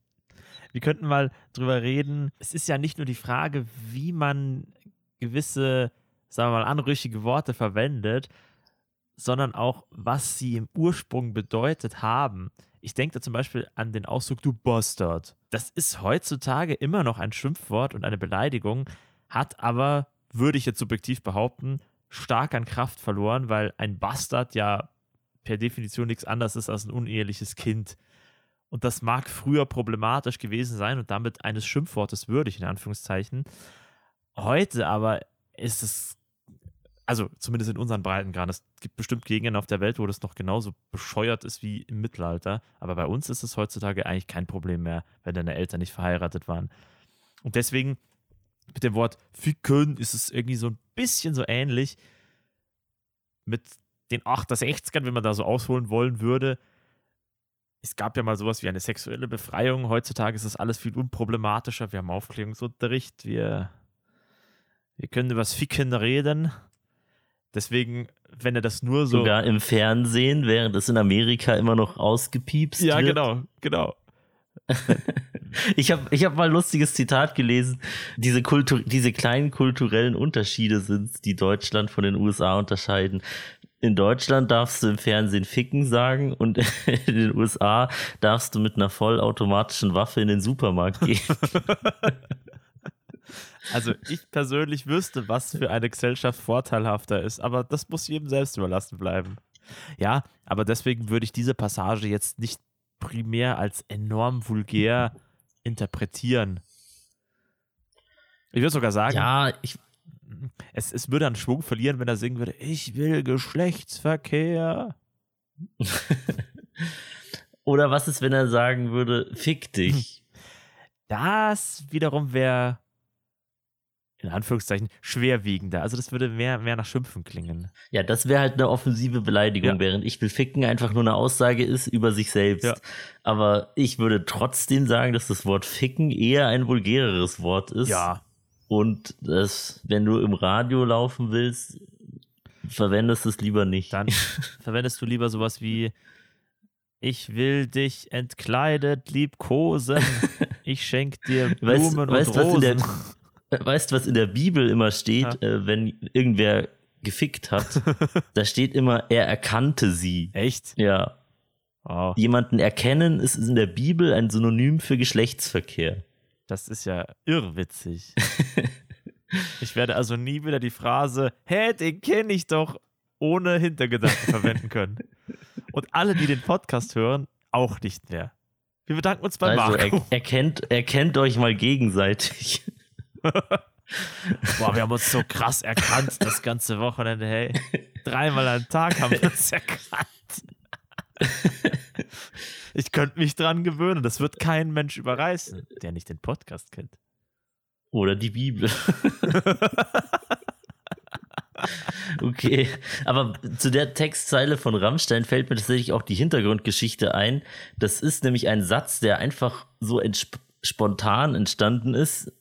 Wir könnten mal drüber reden. Es ist ja nicht nur die Frage, wie man gewisse, sagen wir mal, anrüchige Worte verwendet, sondern auch, was sie im Ursprung bedeutet haben. Ich denke da zum Beispiel an den Ausdruck du Bastard. Das ist heutzutage immer noch ein Schimpfwort und eine Beleidigung, hat aber, würde ich jetzt subjektiv behaupten, stark an Kraft verloren, weil ein Bastard ja per Definition nichts anderes ist als ein uneheliches Kind. Und das mag früher problematisch gewesen sein und damit eines Schimpfwortes würdig, in Anführungszeichen. Heute aber ist es, also zumindest in unseren Breitengraden, es gibt bestimmt Gegenden auf der Welt, wo das noch genauso bescheuert ist wie im Mittelalter. Aber bei uns ist es heutzutage eigentlich kein Problem mehr, wenn deine Eltern nicht verheiratet waren. Und deswegen mit dem Wort ficken ist es irgendwie so ein bisschen so ähnlich mit den 68ern, wenn man da so ausholen wollen würde. Es gab ja mal sowas wie eine sexuelle Befreiung. Heutzutage ist das alles viel unproblematischer. Wir haben Aufklärungsunterricht. Wir, wir können über das Ficken reden. Deswegen, wenn er das nur so. Sogar im Fernsehen, während es in Amerika immer noch ausgepiepst ja, wird. genau, genau. Ich habe ich hab mal ein lustiges Zitat gelesen. Diese, Kultur, diese kleinen kulturellen Unterschiede sind, die Deutschland von den USA unterscheiden. In Deutschland darfst du im Fernsehen ficken sagen und in den USA darfst du mit einer vollautomatischen Waffe in den Supermarkt gehen. Also ich persönlich wüsste, was für eine Gesellschaft vorteilhafter ist, aber das muss jedem selbst überlassen bleiben. Ja, aber deswegen würde ich diese Passage jetzt nicht primär als enorm vulgär interpretieren. Ich würde sogar sagen, ja, ich, es, es würde an Schwung verlieren, wenn er singen würde, ich will Geschlechtsverkehr. oder was ist, wenn er sagen würde, fick dich? Das wiederum wäre in Anführungszeichen schwerwiegender. Also das würde mehr, mehr nach Schimpfen klingen. Ja, das wäre halt eine offensive Beleidigung, Ja. während ich will ficken einfach nur eine Aussage ist über sich selbst. Ja. Aber ich würde trotzdem sagen, dass das Wort ficken eher ein vulgäreres Wort ist. Und das, wenn du im Radio laufen willst, verwendest es lieber nicht. Dann verwendest du lieber sowas wie Ich will dich entkleidet liebkosen. Ich schenk dir Weißt- Blumen weißt, und was in Rosen. der- Weißt du, was in der Bibel immer steht, äh, wenn irgendwer gefickt hat? da steht immer, er erkannte sie. Echt? Ja. Wow. Jemanden erkennen ist in der Bibel ein Synonym für Geschlechtsverkehr. Das ist ja irrwitzig. Ich werde also nie wieder die Phrase, hä, den kenne ich doch, ohne Hintergedanken verwenden können. Und alle, die den Podcast hören, auch nicht mehr. Wir bedanken uns bei Also Marco. er, erkennt, erkennt euch mal gegenseitig. Boah, wir haben uns so krass erkannt das ganze Wochenende, hey. Dreimal am Tag haben wir uns erkannt. Ich könnte mich dran gewöhnen. Das wird kein Mensch überreißen, der nicht den Podcast kennt. Oder die Bibel. okay, aber zu der Textzeile von Rammstein fällt mir tatsächlich auch die Hintergrundgeschichte ein. Das ist nämlich ein Satz, der einfach so entsp spontan entstanden ist.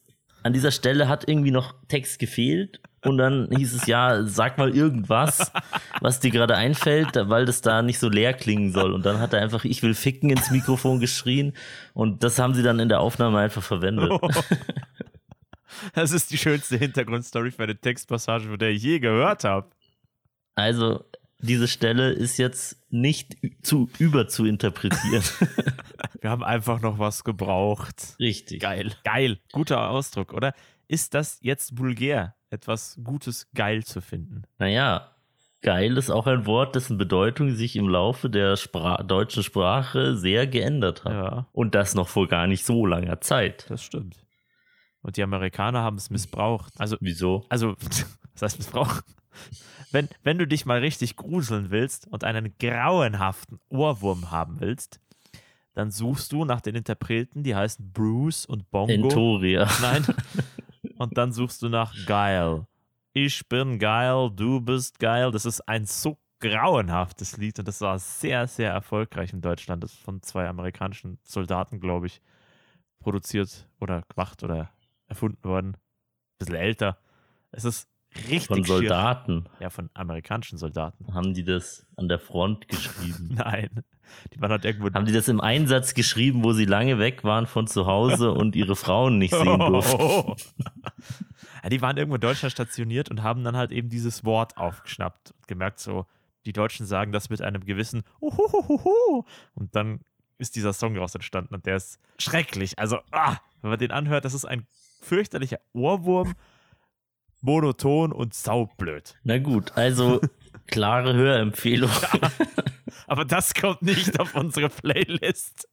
An dieser Stelle hat irgendwie noch Text gefehlt und dann hieß es ja, sag mal irgendwas, was dir gerade einfällt, weil das da nicht so leer klingen soll. Und dann hat er einfach, ich will ficken ins Mikrofon geschrien und das haben sie dann in der Aufnahme einfach verwendet. Das ist die schönste Hintergrundstory für eine Textpassage, von der ich je gehört habe. Also, diese Stelle ist jetzt nicht zu über zu interpretieren. Wir haben einfach noch was gebraucht. Richtig. Geil. Geil. Guter Ausdruck, oder? Ist das jetzt vulgär, etwas Gutes geil zu finden? Naja, geil ist auch ein Wort, dessen Bedeutung sich im Laufe der Spra deutschen Sprache sehr geändert hat. Ja, Und das noch vor gar nicht so langer Zeit. das stimmt. Und die Amerikaner haben es missbraucht. Also, Wieso? also, was heißt missbraucht? Wenn, wenn du dich mal richtig gruseln willst und einen grauenhaften Ohrwurm haben willst, dann suchst du nach den Interpreten, die heißen Bruce und Bongo. Entoria. Nein. Und dann suchst du nach geil. Ich bin geil, du bist geil. Das ist ein so grauenhaftes Lied und das war sehr, sehr erfolgreich in Deutschland. Das ist von zwei amerikanischen Soldaten, glaube ich, produziert oder gemacht oder erfunden worden. bisschen älter. Es ist richtig Von schier. Soldaten Ja, von amerikanischen Soldaten. haben die das an der Front geschrieben. Nein. Die waren halt irgendwo. haben die das im Einsatz geschrieben, wo sie lange weg waren von zu Hause und ihre Frauen nicht sehen durften? ja, die waren irgendwo in Deutschland stationiert und haben dann halt eben dieses Wort aufgeschnappt und gemerkt, so, die Deutschen sagen das mit einem gewissen Uhuhuhu. Und dann ist dieser Song daraus entstanden und der ist schrecklich. Also, ah, wenn man den anhört, das ist ein fürchterlicher Ohrwurm, monoton und saublöd. Na gut, also klare Hörempfehlung. Aber das kommt nicht auf unsere Playlist.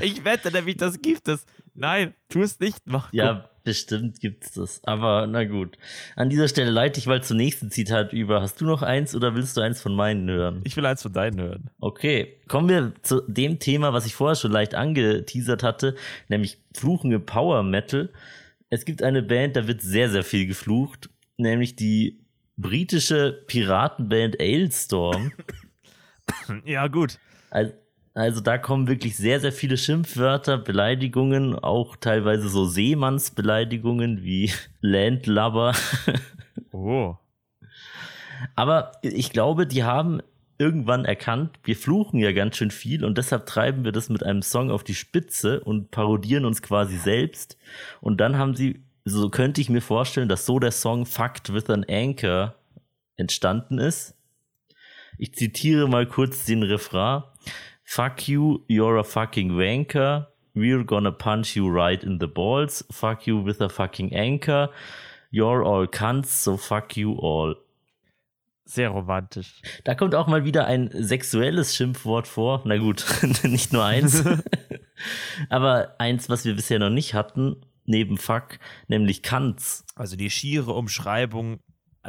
Ich wette nämlich, das gibt es. Nein, tu es nicht. Mach Ja, bestimmt gibt's das. Aber na gut. An dieser Stelle leite ich mal zum nächsten Zitat über. Hast du noch eins oder willst du eins von meinen hören? Ich will eins von deinen hören. Okay, kommen wir zu dem Thema, was ich vorher schon leicht angeteasert hatte, nämlich Fluchen im Power Metal. Es gibt eine Band, da wird sehr, sehr viel geflucht, nämlich die britische Piratenband Ailstorm. Ja, gut. Also, also da kommen wirklich sehr, sehr viele Schimpfwörter, Beleidigungen, auch teilweise so Seemannsbeleidigungen wie Landlubber. Oh. Aber ich glaube, die haben irgendwann erkannt, wir fluchen ja ganz schön viel und deshalb treiben wir das mit einem Song auf die Spitze und parodieren uns quasi selbst. Und dann haben sie, so könnte ich mir vorstellen, dass so der Song Fucked with an Anchor entstanden ist. Ich zitiere mal kurz den Refrain. Fuck you, you're a fucking wanker. We're gonna punch you right in the balls. Fuck you with a fucking anchor. You're all cunts, so fuck you all. Sehr romantisch. Da kommt auch mal wieder ein sexuelles Schimpfwort vor. Na gut, nicht nur eins. Aber eins, was wir bisher noch nicht hatten, neben Fuck, nämlich Kanz. Also die schiere Umschreibung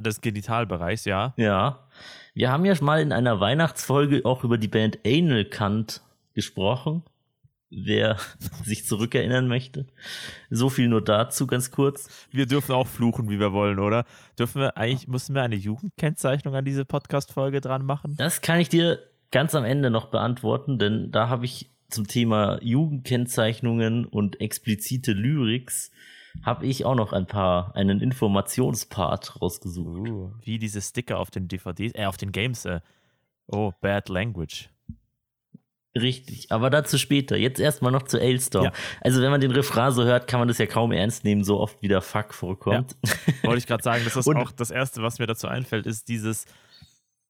des Genitalbereichs, ja. Ja. Wir haben ja mal in einer Weihnachtsfolge auch über die Band Anal Kant gesprochen. Wer sich zurückerinnern möchte. So viel nur dazu, ganz kurz. Wir dürfen auch fluchen, wie wir wollen, oder? Dürfen wir eigentlich, müssen wir eine Jugendkennzeichnung an diese Podcast-Folge dran machen? Das kann ich dir ganz am Ende noch beantworten, denn da habe ich zum Thema Jugendkennzeichnungen und explizite Lyrics habe ich auch noch ein paar, einen Informationspart rausgesucht. Uh, wie diese Sticker auf den DVDs, äh, auf den Games. Äh. Oh, Bad Language. Richtig, aber dazu später. Jetzt erstmal noch zu Ailstorm. Ja. Also wenn man den Refrain so hört, kann man das ja kaum ernst nehmen, so oft wie der Fuck vorkommt. Wollte ich gerade sagen, das ist Und- auch das Erste, was mir dazu einfällt, ist dieses,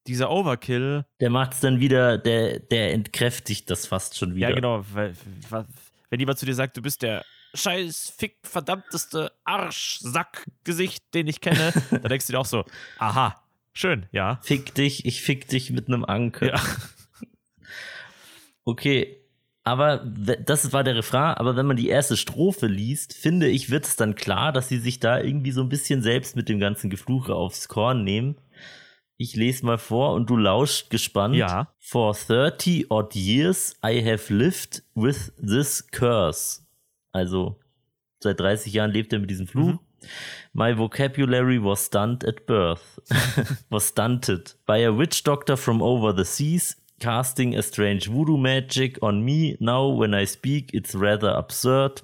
dieser Overkill. Der macht es dann wieder, der, der entkräftigt das fast schon wieder. Ja, genau. Weil, wenn jemand zu dir sagt, du bist der scheiß fick verdammteste Arschsackgesicht, den ich kenne, da denkst du dir auch so, aha, schön, ja. Fick dich, ich fick dich mit einem Anker. Ja. Okay, aber das war der Refrain, aber wenn man die erste Strophe liest, finde ich, wird es dann klar, dass sie sich da irgendwie so ein bisschen selbst mit dem ganzen Gefluche aufs Korn nehmen. Ich lese mal vor und du lauscht gespannt. Ja. For 30 odd years I have lived with this curse. Also seit 30 Jahren lebt er mit diesem Fluch. My vocabulary was stunned at birth. was stunted by a witch doctor from over the seas, casting a strange voodoo magic on me. Now, when I speak, it's rather absurd.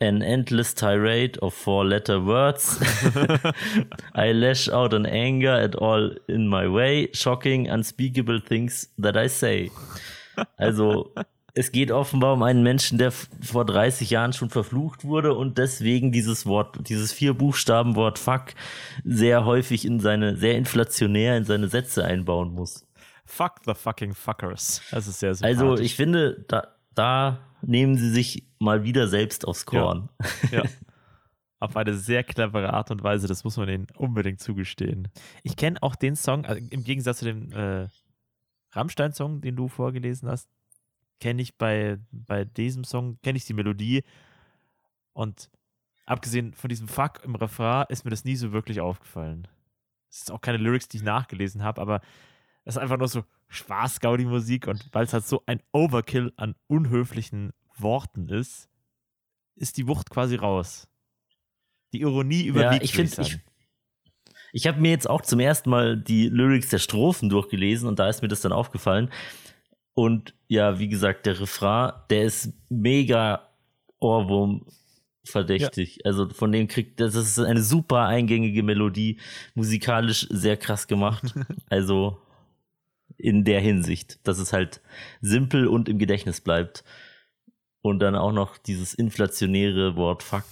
An endless tirade of four letter words. I lash out in anger at all in my way. Shocking, unspeakable things that I say. Also, es geht offenbar um einen Menschen, der vor 30 Jahren schon verflucht wurde und deswegen dieses Wort, dieses vier Buchstaben Wort Fuck sehr häufig in seine, sehr inflationär in seine Sätze einbauen muss. Fuck the fucking fuckers. Das ist sehr sympathisch. Also, ich finde, da, da nehmen sie sich mal wieder selbst aufs Korn. Ja. Auf eine sehr clevere Art und Weise, das muss man ihnen unbedingt zugestehen. Ich kenne auch den Song, also im Gegensatz zu dem äh, Rammstein-Song, den du vorgelesen hast, kenne ich bei, bei diesem Song, kenne ich die Melodie und abgesehen von diesem Fuck im Refrain ist mir das nie so wirklich aufgefallen. Es ist auch keine Lyrics, die ich nachgelesen habe, aber es ist einfach nur so Spaß-Gaudi-Musik und weil es halt so ein Overkill an unhöflichen Worten ist, ist die Wucht quasi raus. Die Ironie überwiegt. ich würd finde, ich, ich habe mir jetzt auch zum ersten Mal die Lyrics der Strophen durchgelesen und da ist mir das dann aufgefallen. Und ja, wie gesagt, der Refrain, der ist mega Ohrwurm verdächtig. Also von dem kriegt, das ist eine super eingängige Melodie, musikalisch sehr krass gemacht. also in der Hinsicht, dass es halt simpel und im Gedächtnis bleibt. Und dann auch noch dieses inflationäre Wort Fuck.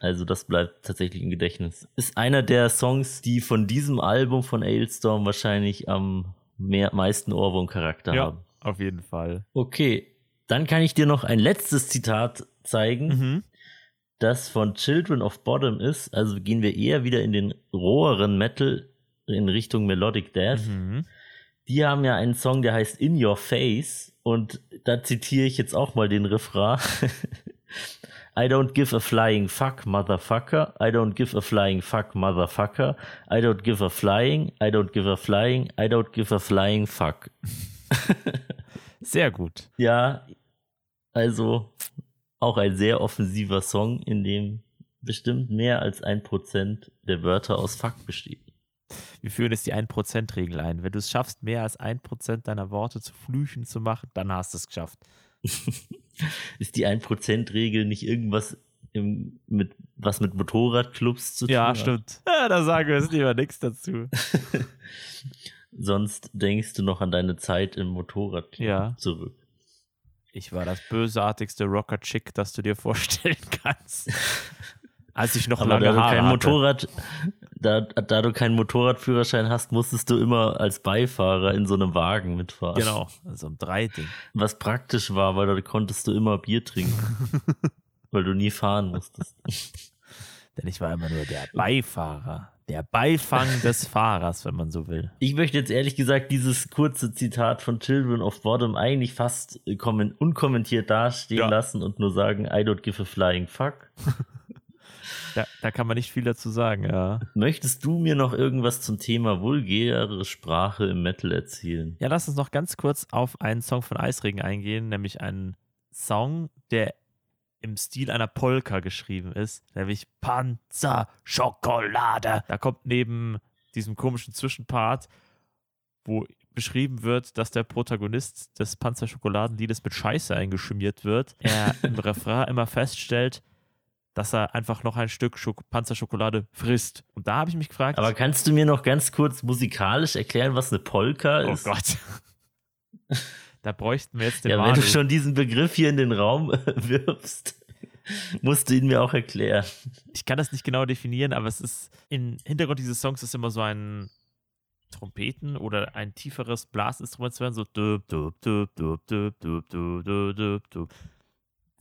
Also das bleibt tatsächlich im Gedächtnis. Ist einer der Songs, die von diesem Album von Ailstorm wahrscheinlich am mehr, meisten Ohrwurm-Charakter Ja, haben. auf jeden Fall. Okay, dann kann ich dir noch ein letztes Zitat zeigen, Mhm. das von Children of Bottom ist. Also gehen wir eher wieder in den roheren Metal in Richtung Melodic Death. Mhm. Die haben ja einen Song, der heißt In Your Face. Und da zitiere ich jetzt auch mal den Refrain. I don't give a flying fuck, motherfucker. I don't give a flying fuck, motherfucker. I don't give a flying. I don't give a flying. I don't give a flying fuck. Sehr gut. Ja, also auch ein sehr offensiver Song, in dem bestimmt mehr als ein Prozent der Wörter aus fuck besteht. Wir führen jetzt die 1%-Regel ein. Wenn du es schaffst, mehr als 1% deiner Worte zu Flüchen zu machen, dann hast du es geschafft. Ist die 1%-Regel nicht irgendwas im, mit, was mit Motorradclubs zu tun Ja, hat? stimmt. Ja, da sagen wir jetzt lieber nichts dazu. Sonst denkst du noch an deine Zeit im Motorradclub Ja. zurück. Ich war das bösartigste Rocker-Chick, das du dir vorstellen kannst. Als ich noch Aber lange Haare kein hatte. Motorrad, da, da du keinen Motorradführerschein hast, musstest du immer als Beifahrer in so einem Wagen mitfahren. Genau, so ein Dreiding. Was praktisch war, weil da konntest du immer Bier trinken. weil du nie fahren musstest. Denn ich war immer nur der Beifahrer. Der Beifang des Fahrers, wenn man so will. Ich möchte jetzt ehrlich gesagt dieses kurze Zitat von Children of Bottom eigentlich fast kommen, unkommentiert dastehen Ja. lassen und nur sagen, I don't give a flying fuck. Da, da kann man nicht viel dazu sagen, ja. Möchtest du mir noch irgendwas zum Thema vulgäre Sprache im Metal erzählen? Ja, lass uns noch ganz kurz auf einen Song von Eisregen eingehen, nämlich einen Song, der im Stil einer Polka geschrieben ist, nämlich Panzer Schokolade. Da kommt neben diesem komischen Zwischenpart, wo beschrieben wird, dass der Protagonist des Panzerschokoladenliedes mit Scheiße eingeschmiert wird, er im Refrain immer feststellt, dass er einfach noch ein Stück Schok Panzerschokolade frisst. Und da habe ich mich gefragt, Aber kannst du mir noch ganz kurz musikalisch erklären, was eine Polka oh ist? Gott, da bräuchten wir jetzt den Ja, wenn du Manu. schon diesen Begriff hier in den Raum wirfst, musst du ihn mir auch erklären. ich kann das nicht genau definieren, aber es ist im Hintergrund dieses Songs ist immer so ein Trompeten oder ein tieferes Blasinstrument zu hören, so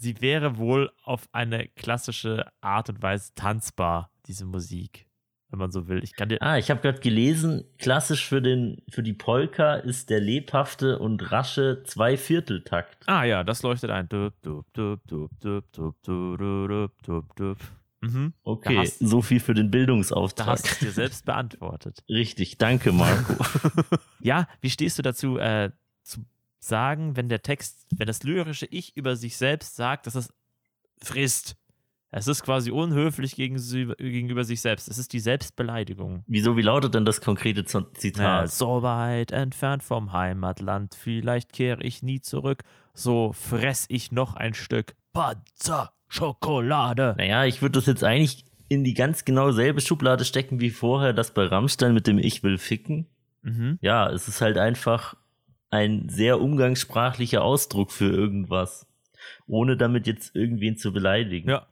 sie wäre wohl auf eine klassische Art und Weise tanzbar, diese Musik, wenn man so will. Ich kann dir ah, ich habe gerade gelesen, klassisch für, den, für die Polka ist der lebhafte und rasche Zweivierteltakt. Ah ja, das leuchtet ein. Mhm. Okay, so viel für den Bildungsauftrag. Da hast du es dir selbst beantwortet. Richtig, danke Marco. ja, wie stehst du dazu, äh, zu sagen, wenn der Text, wenn das lyrische Ich über sich selbst sagt, dass es frisst? Es ist quasi unhöflich gegen sie, gegenüber sich selbst. Es ist die Selbstbeleidigung. Wieso, wie lautet denn das konkrete Zitat? so weit entfernt vom Heimatland, vielleicht kehre ich nie zurück, so fress ich noch ein Stück Panzer Schokolade. Naja, ich würde das jetzt eigentlich in die ganz genau selbe Schublade stecken wie vorher, das bei Rammstein mit dem Ich will ficken. Mhm. Ja, es ist halt einfach ein sehr umgangssprachlicher Ausdruck für irgendwas. Ohne damit jetzt irgendwen zu beleidigen. Ja.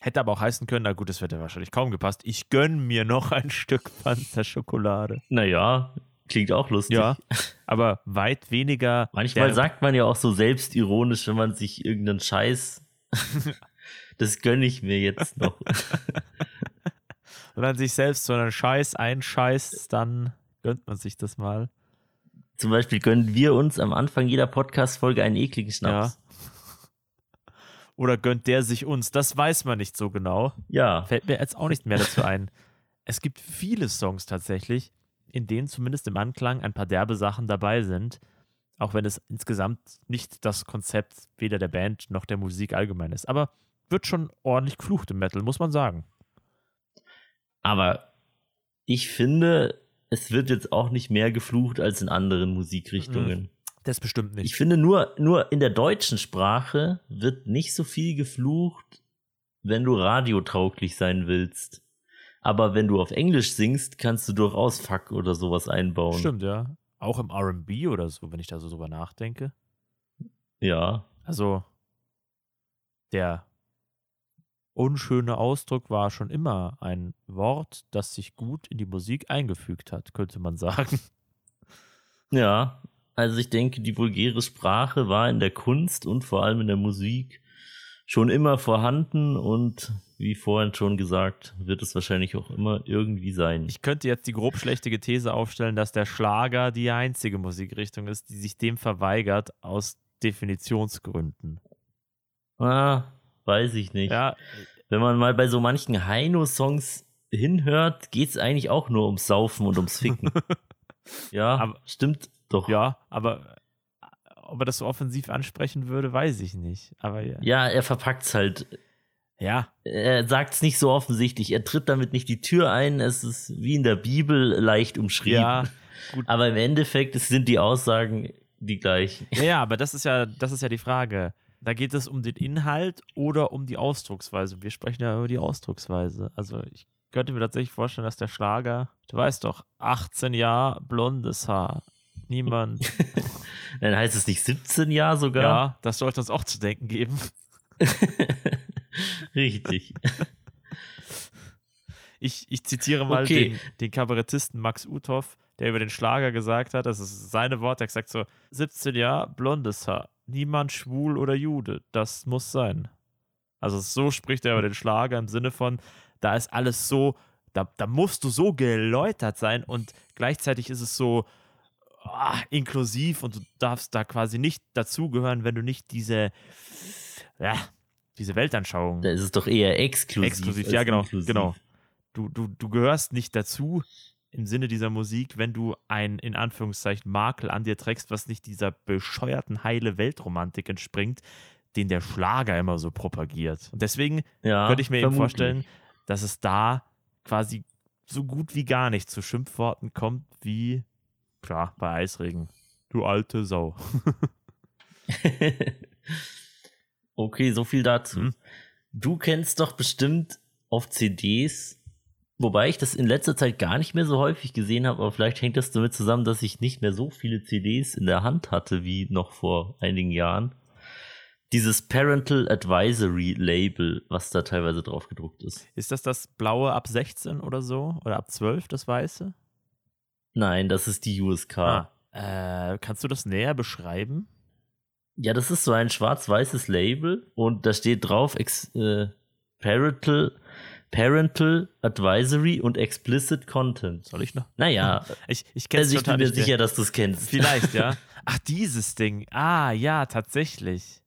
Hätte aber auch heißen können, na gut, das hätte wahrscheinlich kaum gepasst. Ich gönn mir noch ein Stück Panzer Schokolade. Naja, klingt auch lustig. Ja, aber weit weniger. Manchmal sagt man ja auch so selbstironisch, wenn man sich irgendeinen Scheiß. das gönne ich mir jetzt noch. Wenn man sich selbst so einen Scheiß einscheißt, dann gönnt man sich das mal. Zum Beispiel gönnen wir uns am Anfang jeder Podcast-Folge einen ekligen Schnaps. Oder gönnt der sich uns? Das weiß man nicht so genau. Ja. Fällt mir jetzt auch nicht mehr dazu ein. Es gibt viele Songs tatsächlich, in denen zumindest im Anklang ein paar derbe Sachen dabei sind. Auch wenn es insgesamt nicht das Konzept weder der Band noch der Musik allgemein ist. Aber wird schon ordentlich geflucht im Metal, muss man sagen. Aber ich finde, es wird jetzt auch nicht mehr geflucht als in anderen Musikrichtungen. Das bestimmt nicht. Ich finde nur, nur in der deutschen Sprache wird nicht so viel geflucht, wenn du radiotauglich sein willst. Aber wenn du auf Englisch singst, kannst du durchaus Fuck oder sowas einbauen. Stimmt, ja. Auch im RB oder so, wenn ich da so drüber nachdenke. Ja. Also, der unschöne Ausdruck war schon immer ein Wort, das sich gut in die Musik eingefügt hat, könnte man sagen. Ja. Also ich denke, die vulgäre Sprache war in der Kunst und vor allem in der Musik schon immer vorhanden und wie vorhin schon gesagt, wird es wahrscheinlich auch immer irgendwie sein. Ich könnte jetzt die grobschlächtige These aufstellen, dass der Schlager die einzige Musikrichtung ist, die sich dem verweigert aus Definitionsgründen. ah, weiß ich nicht. Ja, Wenn man mal bei so manchen Heino-Songs hinhört, geht es eigentlich auch nur ums Saufen und ums Ficken. ja, Aber- stimmt doch. ja, aber ob er das so offensiv ansprechen würde, weiß ich nicht. Aber ja. Ja, er verpackt's halt. Ja, Er sagt's nicht so offensichtlich. Er tritt damit nicht die Tür ein. Es ist wie in der Bibel leicht umschrieben. ja, gut. Aber im Endeffekt es sind die Aussagen die gleichen. Ja, ja, aber das ist ja, das ist ja die Frage. Da geht es um den Inhalt oder um die Ausdrucksweise. Wir sprechen ja über die Ausdrucksweise. Also ich könnte mir tatsächlich vorstellen, dass der Schlager, du weißt doch, 18 Jahre blondes Haar. Niemand. Dann heißt es nicht 17 Jahre sogar. ja, das sollte uns auch zu denken geben. Richtig. Ich, ich zitiere mal Okay. den, den Kabarettisten Max Uthoff, der über den Schlager gesagt hat, das ist seine Worte, er hat gesagt so, 17 Jahre, blondes Haar, niemand schwul oder Jude, das muss sein. Also so spricht er über den Schlager im Sinne von, da ist alles so, da, da musst du so geläutert sein und gleichzeitig ist es so ah, inklusiv und du darfst da quasi nicht dazugehören, wenn du nicht diese, ja, diese Weltanschauung Da ist es doch eher exklusiv. Exklusiv, ja, genau, inklusiv. genau. Du, du, du gehörst nicht dazu im Sinne dieser Musik, wenn du ein, in Anführungszeichen, Makel an dir trägst, was nicht dieser bescheuerten heile Weltromantik entspringt, den der Schlager immer so propagiert. Und deswegen Ja, könnte ich mir eben vermutlich. vorstellen, dass es da quasi so gut wie gar nicht zu Schimpfworten kommt, wie, klar, bei Eisregen. Du alte Sau. okay, so viel dazu. Hm. Du kennst doch bestimmt auf CDs, wobei ich das in letzter Zeit gar nicht mehr so häufig gesehen habe, aber vielleicht hängt das damit zusammen, dass ich nicht mehr so viele CDs in der Hand hatte wie noch vor einigen Jahren. Dieses Parental Advisory Label, was da teilweise drauf gedruckt ist. Ist das das blaue ab 16 oder so? Oder ab 12, das weiße? Nein, das ist die USK. Ah, äh, kannst du das näher beschreiben? Ja, das ist so ein schwarz-weißes Label und da steht drauf äh, Parental, Parental Advisory und Explicit Content. Soll ich noch? Naja, Ich, ich kenne also ich bin mir mehr. sicher, dass du es kennst. Vielleicht, ja. Ach, dieses Ding. Ah, ja, tatsächlich.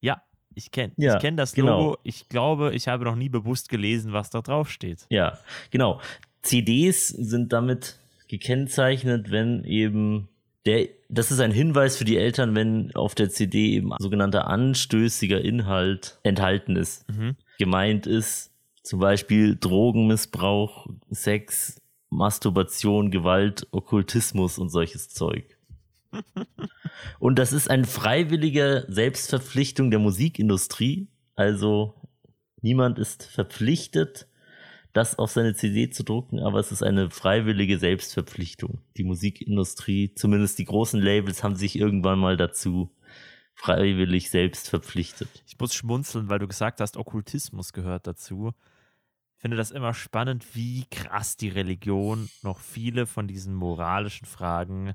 Ja, ich kenne Ja, ich kenn das genau. Logo. Ich glaube, ich habe noch nie bewusst gelesen, was da drauf steht. Ja, genau. CDs sind damit gekennzeichnet, wenn eben der, das ist ein Hinweis für die Eltern, wenn auf der CD eben sogenannter anstößiger Inhalt enthalten ist. Mhm. Gemeint ist zum Beispiel Drogenmissbrauch, Sex, Masturbation, Gewalt, Okkultismus und solches Zeug. Und das ist eine freiwillige Selbstverpflichtung der Musikindustrie. Also niemand ist verpflichtet, das auf seine CD zu drucken, aber es ist eine freiwillige Selbstverpflichtung. Die Musikindustrie, zumindest die großen Labels, haben sich irgendwann mal dazu freiwillig selbst verpflichtet. Ich muss schmunzeln, weil du gesagt hast, Okkultismus gehört dazu. Ich finde das immer spannend, wie krass die Religion noch viele von diesen moralischen Fragen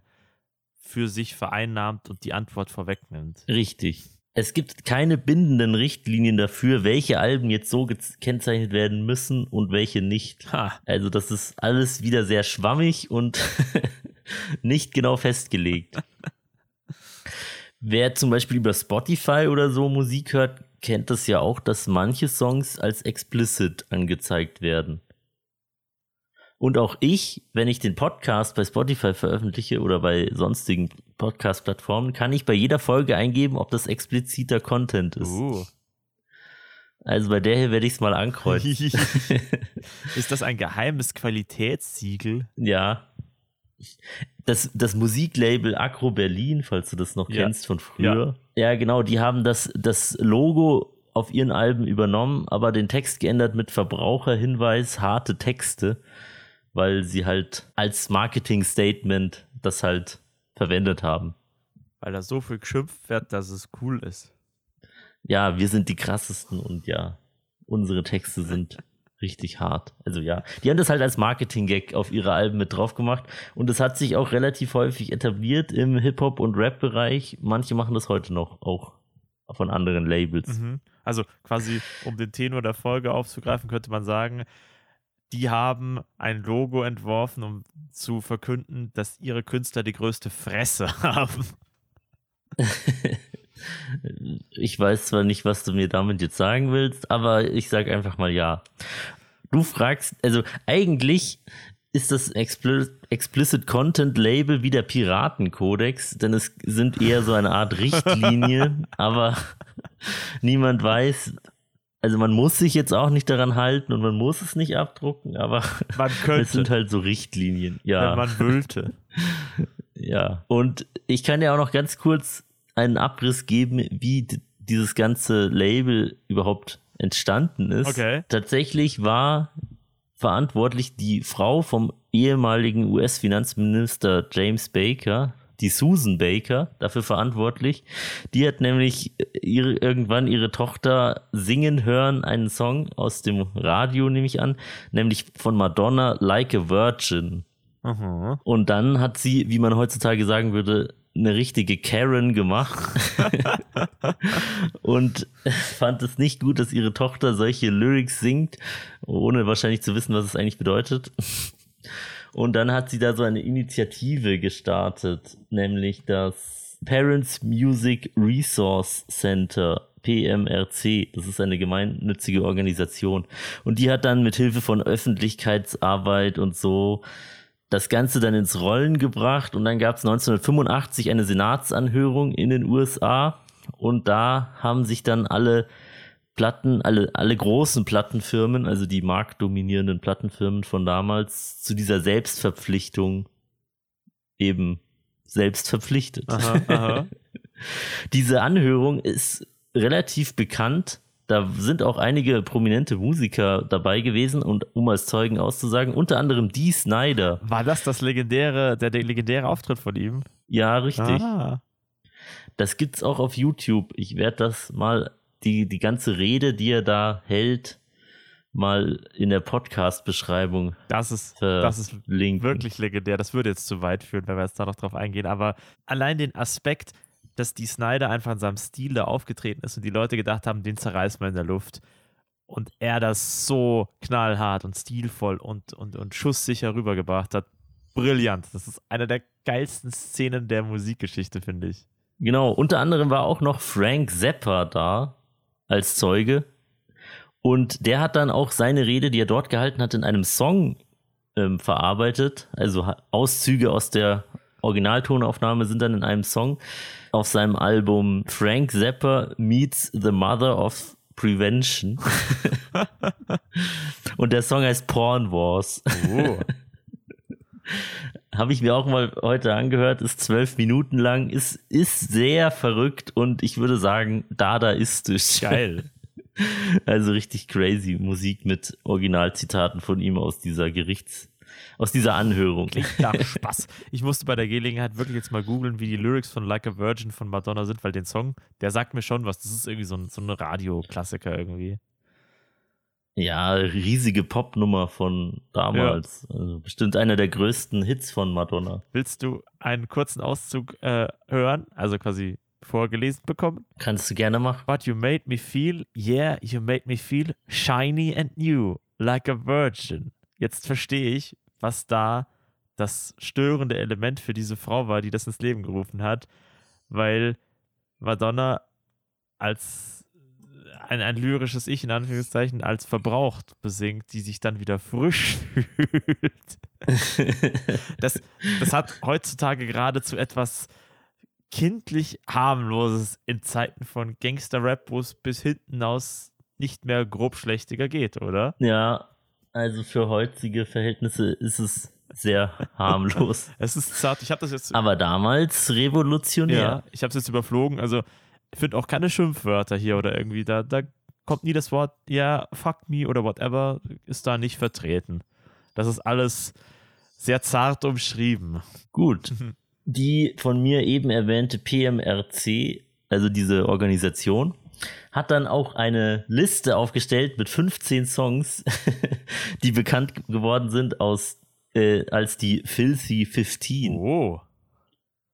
für sich vereinnahmt und die Antwort vorwegnimmt. Richtig. Es gibt keine bindenden Richtlinien dafür, welche Alben jetzt so gekennzeichnet werden müssen und welche nicht. Ha, Also das ist alles wieder sehr schwammig und nicht genau festgelegt. Wer zum Beispiel über Spotify oder so Musik hört, kennt das ja auch, dass manche Songs als explicit angezeigt werden. Und auch ich, wenn ich den Podcast bei Spotify veröffentliche oder bei sonstigen Podcast-Plattformen, kann ich bei jeder Folge eingeben, ob das expliziter Content ist. uh. Also bei der hier werde ich es mal ankreuzen. Ist das ein geheimes Qualitätssiegel? Ja. Das, das Musiklabel Acro Berlin, falls du das noch Ja. kennst von früher. Ja. Genau, die haben das, das Logo auf ihren Alben übernommen, aber den Text geändert mit Verbraucherhinweis, harte Texte, weil sie halt als Marketing-Statement das halt verwendet haben. Weil da so viel geschimpft wird, dass es cool ist. Ja, wir sind die krassesten und ja, unsere Texte sind richtig hart. Also ja, die haben das halt als Marketing-Gag auf ihre Alben mit drauf gemacht und es hat sich auch relativ häufig etabliert im Hip-Hop- und Rap-Bereich. Manche machen das heute noch, auch von anderen Labels. Mhm. Also quasi, um den Tenor der Folge aufzugreifen, könnte man sagen, die haben ein Logo entworfen, um zu verkünden, dass ihre Künstler die größte Fresse haben. Ich weiß zwar nicht, was du mir damit jetzt sagen willst, aber ich sag einfach mal ja. Du fragst, also eigentlich ist das Expli Explicit Content Label wie der Piratenkodex, denn es sind eher so eine Art Richtlinie, aber niemand weiß, also man muss sich jetzt auch nicht daran halten und man muss es nicht abdrucken, aber Man es könnte, sind halt so Richtlinien. Ja. wenn man wollte. Ja, und ich kann dir auch noch ganz kurz einen Abriss geben, wie dieses ganze Label überhaupt entstanden ist. Okay. Tatsächlich war verantwortlich die Frau vom ehemaligen US-Finanzminister James Baker, die Susan Baker, dafür verantwortlich. Die hat nämlich ihre, irgendwann ihre Tochter singen hören, einen Song aus dem Radio, nehme ich an, nämlich von Madonna, Like a Virgin. Mhm. Und dann hat sie, wie man heutzutage sagen würde, eine richtige Karen gemacht und fand es nicht gut, dass ihre Tochter solche Lyrics singt, ohne wahrscheinlich zu wissen, was es eigentlich bedeutet. Und dann hat sie da so eine Initiative gestartet, nämlich das Parents Music Resource Center. PMRC, das ist eine gemeinnützige Organisation. Und die hat dann mit Hilfe von Öffentlichkeitsarbeit und so das Ganze dann ins Rollen gebracht und dann gab es 1985 eine Senatsanhörung in den USA und da haben sich dann alle Platten, alle, alle großen Plattenfirmen, also die marktdominierenden Plattenfirmen von damals, zu dieser Selbstverpflichtung eben selbst verpflichtet. Aha, aha. Diese Anhörung ist relativ bekannt. Da sind auch einige prominente Musiker dabei gewesen und um als Zeugen auszusagen, unter anderem Dee Snyder. War das das legendäre, der, der legendäre Auftritt von ihm? Ja, richtig. Ah. Das gibt's auch auf YouTube. Ich werde das mal, die, die ganze Rede, die er da hält, mal in der Podcast-Beschreibung Das ist, das ist verlinken. wirklich legendär. Das würde jetzt zu weit führen, wenn wir jetzt da noch drauf eingehen. Aber allein den Aspekt, dass die Snyder einfach in seinem Stil da aufgetreten ist und die Leute gedacht haben, den zerreißt man in der Luft. Und er das so knallhart und stilvoll und, und, und schusssicher rübergebracht hat. Brillant. Das ist eine der geilsten Szenen der Musikgeschichte, finde ich. Genau, unter anderem war auch noch Frank Zappa da als Zeuge. Und der hat dann auch seine Rede, die er dort gehalten hat, in einem Song ähm, verarbeitet. Also Auszüge aus der Originaltonaufnahme sind dann in einem Song auf seinem Album Frank Zappa Meets the Mother of Prevention. Und der Song heißt Porn Wars. Oh. Habe ich mir auch mal heute angehört, ist zwölf Minuten lang, ist, ist sehr verrückt und ich würde sagen, dadaistisch. Geil. Also richtig crazy Musik mit Originalzitaten von ihm aus dieser Gerichts, aus dieser Anhörung. Klingt nach Spaß. Ich musste bei der Gelegenheit wirklich jetzt mal googeln, wie die Lyrics von Like a Virgin von Madonna sind, weil den Song, der sagt mir schon was. Das ist irgendwie so ein, so ein Radioklassiker irgendwie. Ja, riesige Popnummer von damals. Also bestimmt einer der größten Hits von Madonna. Willst du einen kurzen Auszug äh, hören? Also quasi vorgelesen bekommen? Kannst du gerne machen. But you made me feel, yeah, you made me feel shiny and new, like a virgin. Jetzt verstehe ich, was da das störende Element für diese Frau war, die das ins Leben gerufen hat, weil Madonna als ein, ein lyrisches Ich in Anführungszeichen als verbraucht besingt, die sich dann wieder frisch fühlt. Das, das hat heutzutage geradezu etwas kindlich harmloses in Zeiten von Gangster-Rap, wo es bis hinten aus nicht mehr grobschlächtiger geht, oder? Ja, also für heutige Verhältnisse ist es sehr harmlos. Es ist zart. Ich habe das jetzt. Aber damals revolutionär. Ja, ich habe es jetzt überflogen. Also, ich finde auch keine Schimpfwörter hier oder irgendwie. Da, da kommt nie das Wort, ja, fuck me oder whatever, ist da nicht vertreten. Das ist alles sehr zart umschrieben. Gut. Die von mir eben erwähnte PMRC, also diese Organisation, hat dann auch eine Liste aufgestellt mit 15 Songs, die bekannt geworden sind aus äh, als die Filthy 15. Oh.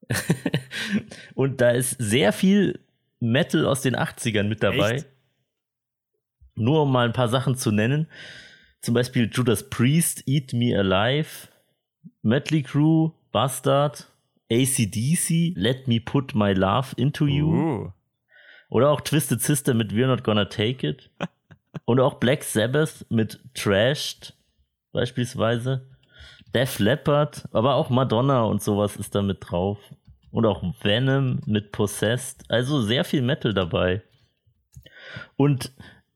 Und da ist sehr viel Metal aus den 80ern mit dabei. Echt? Nur um mal ein paar Sachen zu nennen. Zum Beispiel Judas Priest, Eat Me Alive, Mötley Crew, Bastard, ACDC, Let Me Put My Love Into You. Uh. Oder auch Twisted Sister mit We're Not Gonna Take It. Und auch Black Sabbath mit Trashed beispielsweise. Def Leppard, aber auch Madonna und sowas ist da mit drauf. Und auch Venom mit Possessed. Also sehr viel Metal dabei. Und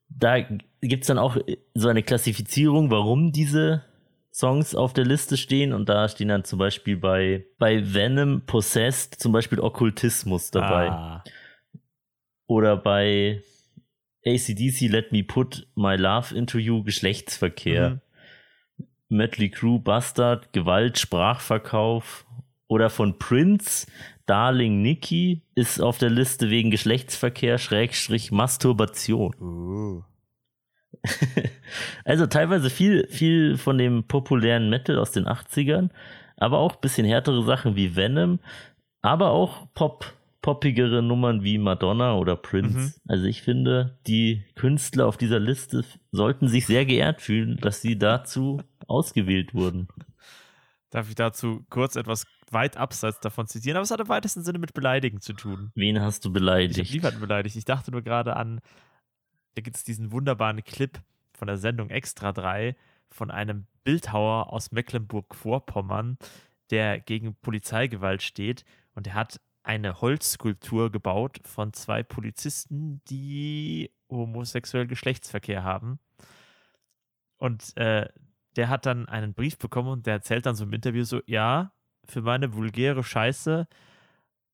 da gibt es dann auch so eine Klassifizierung, warum diese Songs auf der Liste stehen. Und da stehen dann zum Beispiel bei, bei Venom Possessed zum Beispiel Okkultismus dabei. Ah. Oder bei ACDC Let Me Put My Love Into You Geschlechtsverkehr. Mhm. Mötley Crew Bastard Gewalt Sprachverkauf. Oder von Prince Darling Nikki ist auf der Liste wegen Geschlechtsverkehr Schrägstrich Masturbation. Uh. Also teilweise viel, viel von dem populären Metal aus den 80ern, aber auch ein bisschen härtere Sachen wie Venom, aber auch Pop, poppigere Nummern wie Madonna oder Prince. Mhm. Also ich finde, die Künstler auf dieser Liste sollten sich sehr geehrt fühlen, dass sie dazu ausgewählt wurden. Darf ich dazu kurz etwas weit abseits davon zitieren? Aber es hat im weitesten Sinne mit Beleidigen zu tun. Wen hast du Ich habe beleidigt? niemanden beleidigt. Ich dachte nur gerade an, da gibt es diesen wunderbaren Clip von der Sendung Extra 3 von einem Bildhauer aus Mecklenburg-Vorpommern, der gegen Polizeigewalt steht und er hat eine Holzskulptur gebaut von zwei Polizisten, die homosexuell Geschlechtsverkehr haben. Und äh, der hat dann einen Brief bekommen und der erzählt dann so im Interview so, ja, für meine vulgäre Scheiße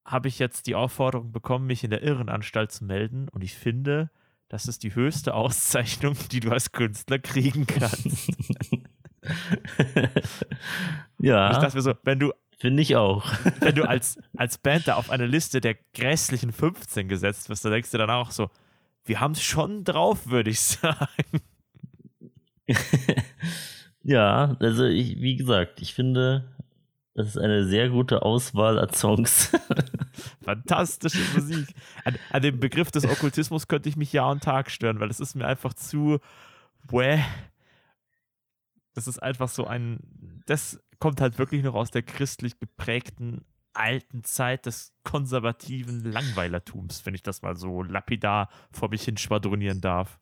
habe ich jetzt die Aufforderung bekommen, mich in der Irrenanstalt zu melden. Und ich finde, das ist die höchste Auszeichnung, die du als Künstler kriegen kannst. ja, Ich dachte mir so, wenn du, finde ich auch. wenn du als, als Band da auf eine Liste der grässlichen 15 gesetzt wirst, dann denkst du dann auch so, wir haben es schon drauf, würde ich sagen. ja, also ich, wie gesagt, ich finde, Das ist eine sehr gute Auswahl an Songs. Fantastische Musik. An, an dem Begriff des Okkultismus könnte ich mich Jahr und Tag stören, weil es ist mir einfach zu. Bäh. Das ist einfach so ein. Das kommt halt wirklich noch aus der christlich geprägten alten Zeit des konservativen Langweilertums, wenn ich das mal so lapidar vor mich hin schwadronieren darf.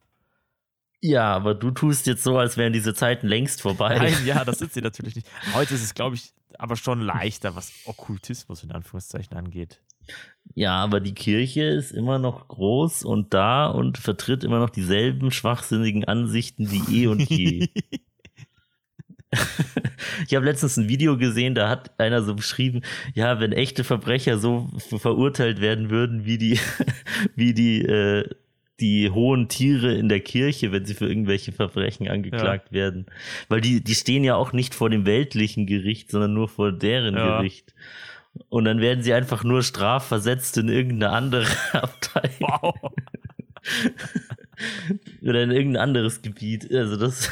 Ja, aber du tust jetzt so, als wären diese Zeiten längst vorbei. Nein, ja, das sind sie natürlich nicht. Heute ist es, glaube ich, aber schon leichter, was Okkultismus in Anführungszeichen angeht. Ja, aber die Kirche ist immer noch groß und da und vertritt immer noch dieselben schwachsinnigen Ansichten wie eh und je. ich habe letztens ein Video gesehen, da hat einer so beschrieben, ja, wenn echte Verbrecher so verurteilt werden würden wie die, wie die, äh, die hohen Tiere in der Kirche, wenn sie für irgendwelche Verbrechen angeklagt ja. werden. Weil die, die stehen ja auch nicht vor dem weltlichen Gericht, sondern nur vor deren ja. Gericht. Und dann werden sie einfach nur strafversetzt in irgendeine andere Abteilung. Wow. Oder in irgendein anderes Gebiet. Also das.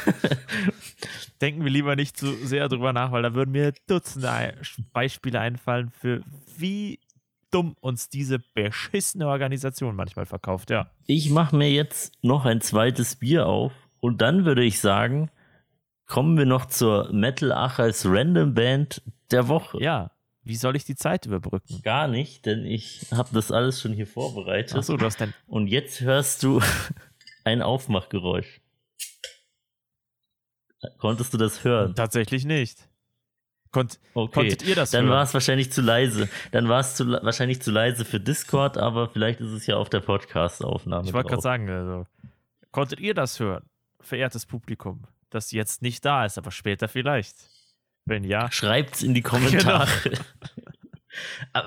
Denken wir lieber nicht zu sehr drüber nach, weil da würden mir Dutzende Beispiele einfallen für wie dumm uns diese beschissene Organisation manchmal verkauft, ja. Ich mache mir jetzt noch ein zweites Bier auf und dann würde ich sagen, kommen wir noch zur Metal Achais Random Band der Woche. Ja, wie soll ich die Zeit überbrücken? Gar nicht, denn ich habe das alles schon hier vorbereitet. Achso, du hast dein. Und jetzt hörst du ein Aufmachgeräusch. Konntest du das hören? Tatsächlich nicht. Konnt, okay. Konntet ihr das Dann hören? war es wahrscheinlich zu leise. Dann war es wahrscheinlich zu leise für Discord, aber vielleicht ist es ja auf der Podcast-Aufnahme. Ich wollte gerade sagen, also, konntet ihr das hören, verehrtes Publikum, das jetzt nicht da ist, aber später vielleicht? Wenn ja, schreibt's in die Kommentare. Genau.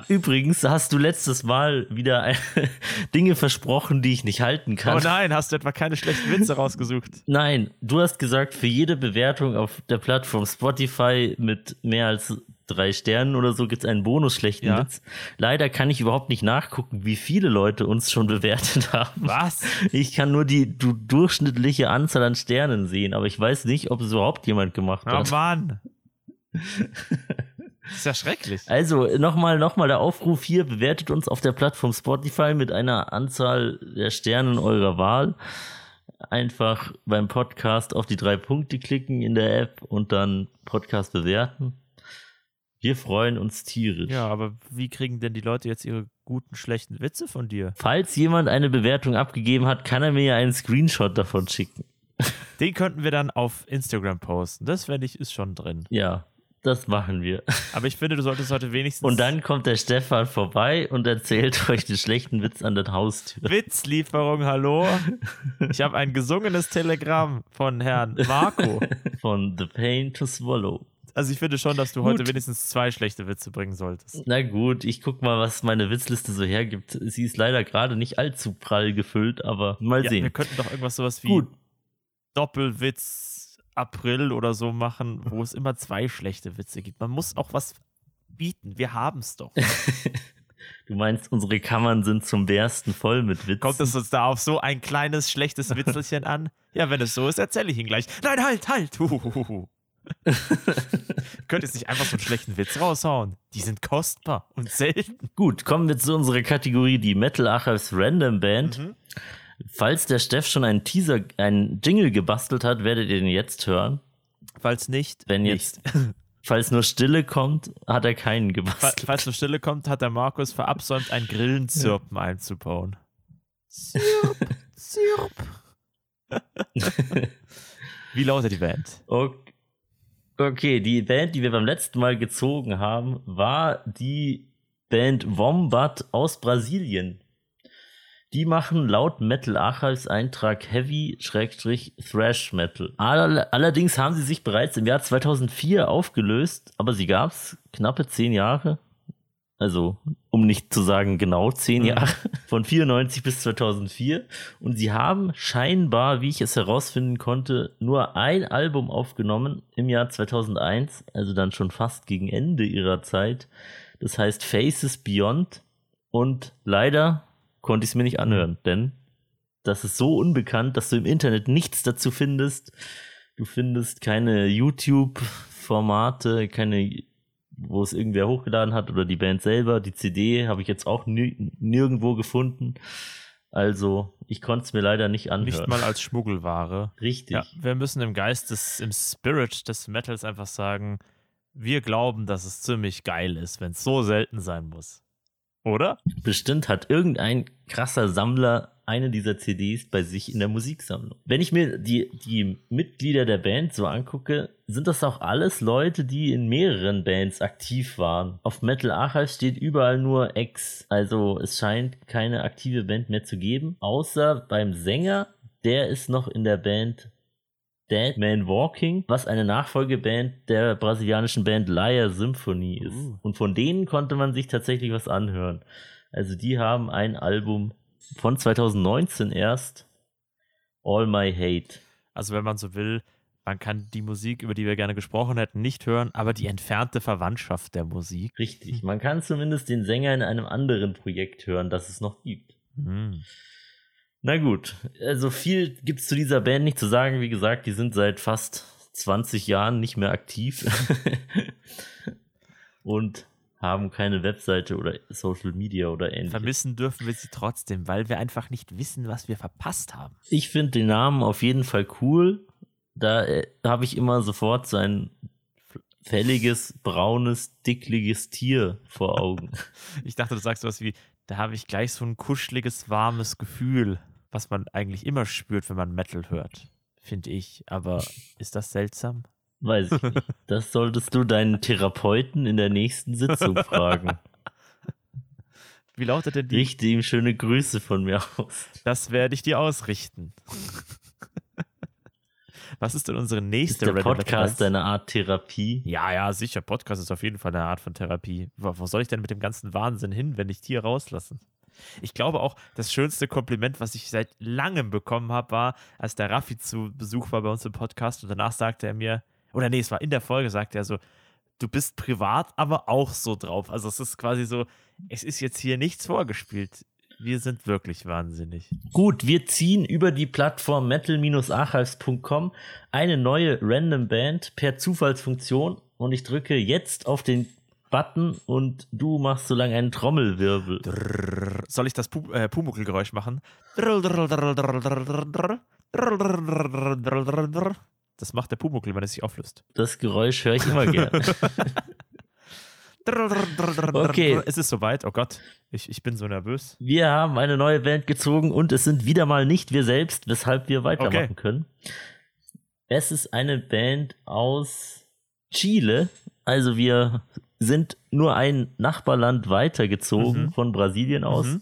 Übrigens hast du letztes Mal wieder Dinge versprochen, die ich nicht halten kann. Oh nein, hast du etwa keine schlechten Witze rausgesucht? Nein, du hast gesagt, für jede Bewertung auf der Plattform Spotify mit mehr als drei Sternen oder so gibt es einen Bonus schlechten ja. Witz. Leider kann ich überhaupt nicht nachgucken, wie viele Leute uns schon bewertet haben. Was? Ich kann nur die du, durchschnittliche Anzahl an Sternen sehen, aber ich weiß nicht, ob es überhaupt jemand gemacht hat. Oh Mann. Das ist ja schrecklich. Also nochmal noch mal der Aufruf hier, bewertet uns auf der Plattform Spotify mit einer Anzahl der Sternen eurer Wahl. Einfach beim Podcast auf die drei Punkte klicken in der App und dann Podcast bewerten. Wir freuen uns tierisch. Ja, aber wie kriegen denn die Leute jetzt ihre guten, schlechten Witze von dir? Falls jemand eine Bewertung abgegeben hat, kann er mir ja einen Screenshot davon schicken. Den könnten wir dann auf Instagram posten. Das, fände ich, ist schon drin. Ja, das machen wir. Aber ich finde, du solltest heute wenigstens. Und dann kommt der Stefan vorbei und erzählt euch den schlechten Witz an der Haustür. Witzlieferung, hallo. Ich habe ein gesungenes Telegramm von Herrn Marco. Von The Pain to Swallow. Also ich finde schon, dass du gut. heute wenigstens zwei schlechte Witze bringen solltest. Na gut, ich guck mal, was meine Witzliste so hergibt. Sie ist leider gerade nicht allzu prall gefüllt, aber mal ja, sehen. Wir könnten doch irgendwas sowas wie gut. Doppelwitz April oder so machen, wo es immer zwei schlechte Witze gibt. Man muss auch was bieten. Wir haben es doch. Du meinst, unsere Kammern sind zum Bersten voll mit Witzen? Kommt es uns da auf so ein kleines, schlechtes Witzelchen an? Ja, wenn es so ist, erzähle ich ihn gleich. Nein, halt, halt! Huhuhu. Könnt ihr nicht einfach so einen schlechten Witz raushauen? Die sind kostbar und selten. Gut, kommen wir zu unserer Kategorie, die Metal Archives Random Band. Mhm. Falls der Steff schon einen Teaser, einen Jingle gebastelt hat, werdet ihr den jetzt hören. Falls nicht, wenn jetzt, falls nur Stille kommt, hat er keinen gebastelt. Falls nur Stille kommt, hat der Markus verabsäumt, ein Grillenzirpen ja. einzubauen. Zirp, Zirp. Wie lautet die Band? Okay. okay, die Band, die wir beim letzten Mal gezogen haben, war die Band Wombat aus Brasilien. Die machen laut Metal Archives Eintrag Heavy-Thrash Metal. Allerdings haben sie sich bereits im Jahr 2004 aufgelöst, aber sie gab es knappe zehn Jahre. Also, um nicht zu sagen genau zehn mhm. Jahre, von 94 bis 2004. Und sie haben scheinbar, wie ich es herausfinden konnte, nur ein Album aufgenommen im Jahr 2001, also dann schon fast gegen Ende ihrer Zeit. Das heißt Faces Beyond. Und leider konnte ich es mir nicht anhören, denn das ist so unbekannt, dass du im Internet nichts dazu findest. Du findest keine YouTube-Formate, keine wo es irgendwer hochgeladen hat oder die Band selber. Die CD habe ich jetzt auch nir nirgendwo gefunden. Also, ich konnte es mir leider nicht anhören. Nicht mal als Schmuggelware. Richtig. Ja, wir müssen im Geist des, im Spirit des Metals einfach sagen, wir glauben, dass es ziemlich geil ist, wenn es so selten sein muss. Oder? Bestimmt hat irgendein krasser Sammler eine dieser CDs bei sich in der Musiksammlung. Wenn ich mir die, die Mitglieder der Band so angucke, sind das auch alles Leute, die in mehreren Bands aktiv waren. Auf Metal Archive steht überall nur Ex. Also es scheint keine aktive Band mehr zu geben. Außer beim Sänger, der ist noch in der Band Dead Man Walking, was eine Nachfolgeband der brasilianischen Band Liar Symphony ist. Uh. Und von denen konnte man sich tatsächlich was anhören. Also die haben ein Album von 2019 erst, All My Hate. Also wenn man so will, man kann die Musik, über die wir gerne gesprochen hätten, nicht hören, aber die entfernte Verwandtschaft der Musik. Richtig, man kann zumindest den Sänger in einem anderen Projekt hören, das es noch gibt. Hm. Na gut, also viel gibt's zu dieser Band nicht zu sagen. Wie gesagt, die sind seit fast 20 Jahren nicht mehr aktiv und haben keine Webseite oder Social Media oder ähnliches. Vermissen dürfen wir sie trotzdem, weil wir einfach nicht wissen, was wir verpasst haben. Ich finde den Namen auf jeden Fall cool. Da äh, habe ich immer sofort so ein fälliges, braunes, dickliges Tier vor Augen. Ich dachte, du sagst sowas wie, da habe ich gleich so ein kuscheliges, warmes Gefühl, was man eigentlich immer spürt, wenn man Metal hört. Finde ich. Aber ist das seltsam? Weiß ich nicht. Das solltest du deinen Therapeuten in der nächsten Sitzung fragen. Wie lautet denn die? Richte ihm schöne Grüße von mir aus. Das werde ich dir ausrichten. Was ist denn unsere Ist nächste der Random Metal Podcast eine Art Therapie? Ja, ja, sicher. Podcast ist auf jeden Fall eine Art von Therapie. Wo, wo soll ich denn mit dem ganzen Wahnsinn hin, wenn ich die hier rauslassen? Ich glaube auch, das schönste Kompliment, was ich seit langem bekommen habe, war, als der Raffi zu Besuch war bei uns im Podcast und danach sagte er mir, oder nee, es war in der Folge, sagte er so, du bist privat, aber auch so drauf. Also es ist quasi so, es ist jetzt hier nichts vorgespielt. Wir sind wirklich wahnsinnig. Gut, wir ziehen über die Plattform metal-archives.com eine neue Random Band per Zufallsfunktion und ich drücke jetzt auf den Button und du machst so lange einen Trommelwirbel. Soll ich das Pu äh, Pumuckl-Geräusch machen? Das macht der Pumuckl, wenn er sich auflöst. Das Geräusch höre ich immer gerne. Okay. Es ist soweit. Oh Gott, ich, ich bin so nervös. Wir haben eine neue Band gezogen und es sind wieder mal nicht wir selbst, weshalb wir weitermachen Okay. können. Es ist eine Band aus Chile. Also wir sind nur ein Nachbarland weitergezogen Mhm. von Brasilien aus. Mhm.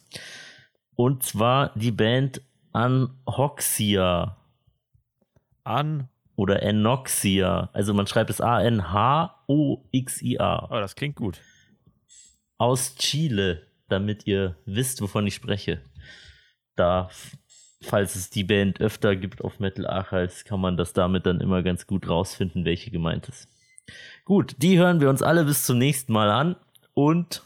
Und zwar die Band Anhoxia An. oder Anoxia. Also man schreibt es A-N-H-O-X-I-A. Oh, das klingt gut. aus Chile, damit ihr wisst, wovon ich spreche. Da, falls es die Band öfter gibt auf Metal Archives, kann man das damit dann immer ganz gut rausfinden, welche gemeint ist. Gut, die hören wir uns alle bis zum nächsten Mal an und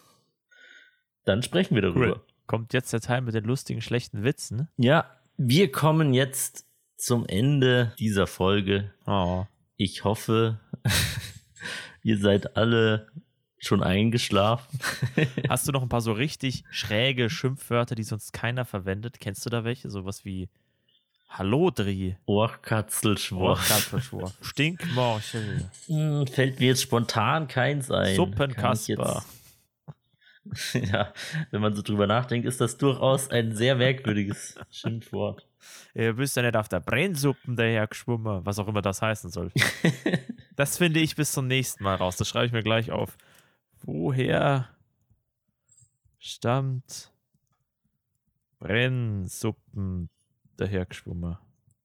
dann sprechen wir darüber. Kommt jetzt der Teil mit den lustigen, schlechten Witzen? Ja, wir kommen jetzt zum Ende dieser Folge. Oh. Ich hoffe, ihr seid alle schon eingeschlafen. Hast du noch ein paar so richtig schräge Schimpfwörter, die sonst keiner verwendet? Kennst du da welche? Sowas wie Hallodri, Ohrkatzelschwur. Kartoffelschwur, Stinkmorchel, Hm, fällt mir jetzt spontan keins ein. Suppenkasper. ja, wenn man so drüber nachdenkt, ist das durchaus ein sehr merkwürdiges Schimpfwort. Ihr bist ja nicht auf der Brennsuppen daher geschwommen, was auch immer das heißen soll. das finde ich bis zum nächsten Mal raus. Das schreibe ich mir gleich auf. Woher stammt Brennsuppen daher geschwommen?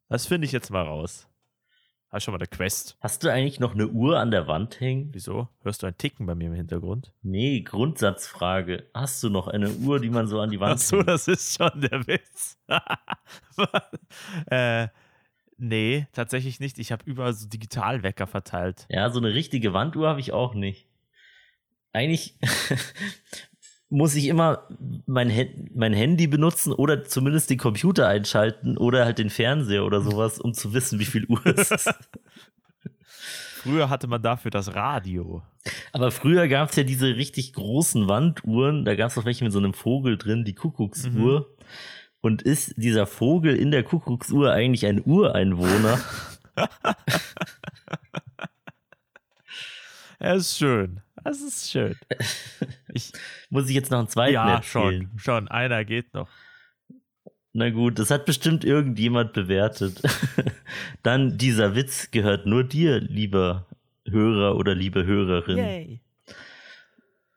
Das finde ich jetzt mal raus. Hast schon mal eine Quest. Hast du eigentlich noch eine Uhr an der Wand hängen? Wieso? Hörst du ein Ticken bei mir im Hintergrund? Nee, Grundsatzfrage. Hast du noch eine Uhr, die man so an die Wand Ach so, hängt? das ist schon der Witz. äh, nee, tatsächlich nicht. Ich habe überall so Digitalwecker verteilt. Ja, so eine richtige Wanduhr habe ich auch nicht. Eigentlich muss ich immer mein, mein Handy benutzen oder zumindest den Computer einschalten oder halt den Fernseher oder sowas, um zu wissen, wie viel Uhr es ist. Früher hatte man dafür das Radio. Aber früher gab es ja diese richtig großen Wanduhren. Da gab es auch welche mit so einem Vogel drin, die Kuckucksuhr. Mhm. Und ist dieser Vogel in der Kuckucksuhr eigentlich ein Ureinwohner? Er ist schön. Das ist schön. Ich, Muss ich jetzt noch einen zweiten ja, erzählen? schon, schon. Einer geht noch. Na gut, das hat bestimmt irgendjemand bewertet. Dann dieser Witz gehört nur dir, lieber Hörer oder liebe Hörerin. Yay.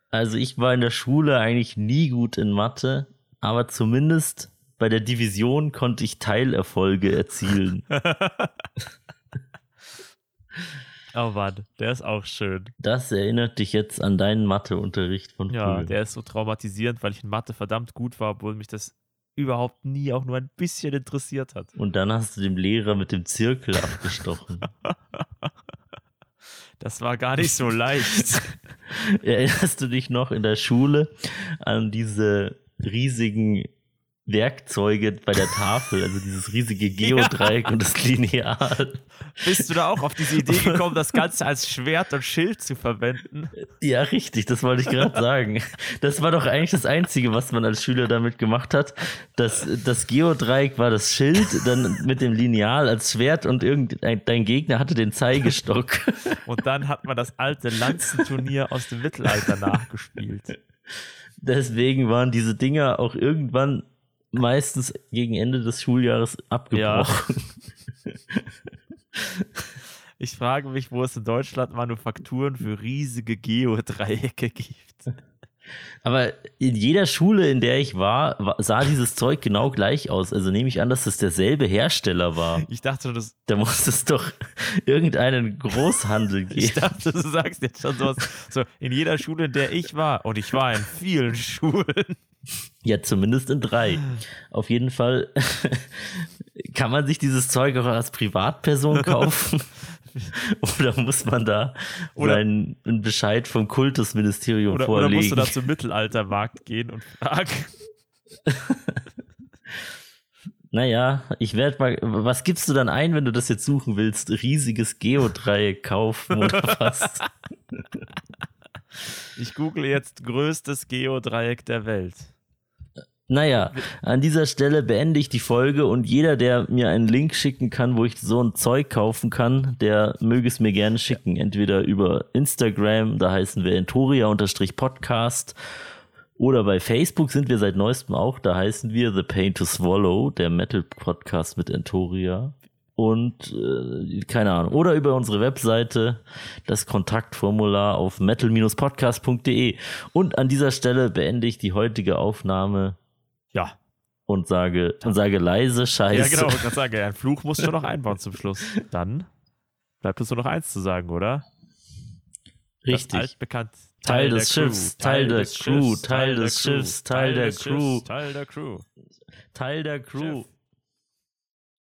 Also ich war in der Schule eigentlich nie gut in Mathe, aber zumindest bei der Division konnte ich Teilerfolge erzielen. Oh Mann, der ist auch schön. Das erinnert dich jetzt an deinen Matheunterricht von Ja, früher. der ist so traumatisierend, weil ich in Mathe verdammt gut war, obwohl mich das überhaupt nie auch nur ein bisschen interessiert hat. Und dann hast du dem Lehrer mit dem Zirkel abgestochen. Das war gar nicht so leicht. Erinnerst du dich noch in der Schule an diese riesigen Werkzeuge bei der Tafel, also dieses riesige Geodreieck und das Lineal? Bist du da auch auf diese Idee gekommen, das Ganze als Schwert und Schild zu verwenden? Ja, richtig, das wollte ich gerade sagen. Das war doch eigentlich das Einzige, was man als Schüler damit gemacht hat. Das, das Geodreieck war das Schild, dann mit dem Lineal als Schwert und irgendein dein Gegner hatte den Zeigestock. Und dann hat man das alte Lanzenturnier aus dem Mittelalter nachgespielt. Deswegen waren diese Dinger auch irgendwann meistens gegen Ende des Schuljahres abgebrochen. Ich frage mich, wo es in Deutschland Manufakturen für riesige Geodreiecke gibt. Aber in jeder Schule, in der ich war, wa- sah dieses Zeug genau gleich aus. Also nehme ich an, dass das derselbe Hersteller war. Ich dachte, das, Da muss es doch irgendeinen Großhandel ich geben. dachte, du sagst jetzt schon sowas. So, in jeder Schule, in der ich war, und ich war in vielen Schulen. Ja, zumindest in drei. Auf jeden Fall kann man sich dieses Zeug auch als Privatperson kaufen. Oder muss man da Oder- seinen einen Bescheid vom Kultusministerium Oder, oder vorlegen? musst du da zum Mittelaltermarkt gehen und fragen? Naja, ich werde mal. Was gibst du dann ein, wenn du das jetzt suchen willst? Riesiges Geodreieck kaufen oder was? Ich google jetzt größtes Geodreieck der Welt. Naja, an dieser Stelle beende ich die Folge und jeder, der mir einen Link schicken kann, wo ich so ein Zeug kaufen kann, der möge es mir gerne schicken. Entweder über Instagram, da heißen wir Entoria-Podcast oder bei Facebook sind wir seit neuestem auch, da heißen wir The Pain to Swallow, der Metal-Podcast mit Entoria. Und äh, keine Ahnung. Oder über unsere Webseite, das Kontaktformular auf metal-podcast.de. Und an dieser Stelle beende ich die heutige Aufnahme Ja. und sage und sage leise Ja, Scheiße. genau, ich kann sagen, ein Fluch musst du noch einbauen zum Schluss. Dann bleibt uns nur noch eins zu sagen, oder? Richtig. altbekannt. Teil der des Schiffs, Teil des Crew, Teil des Schiffs, Teil der Crew. Teil der Crew. Teil der Crew.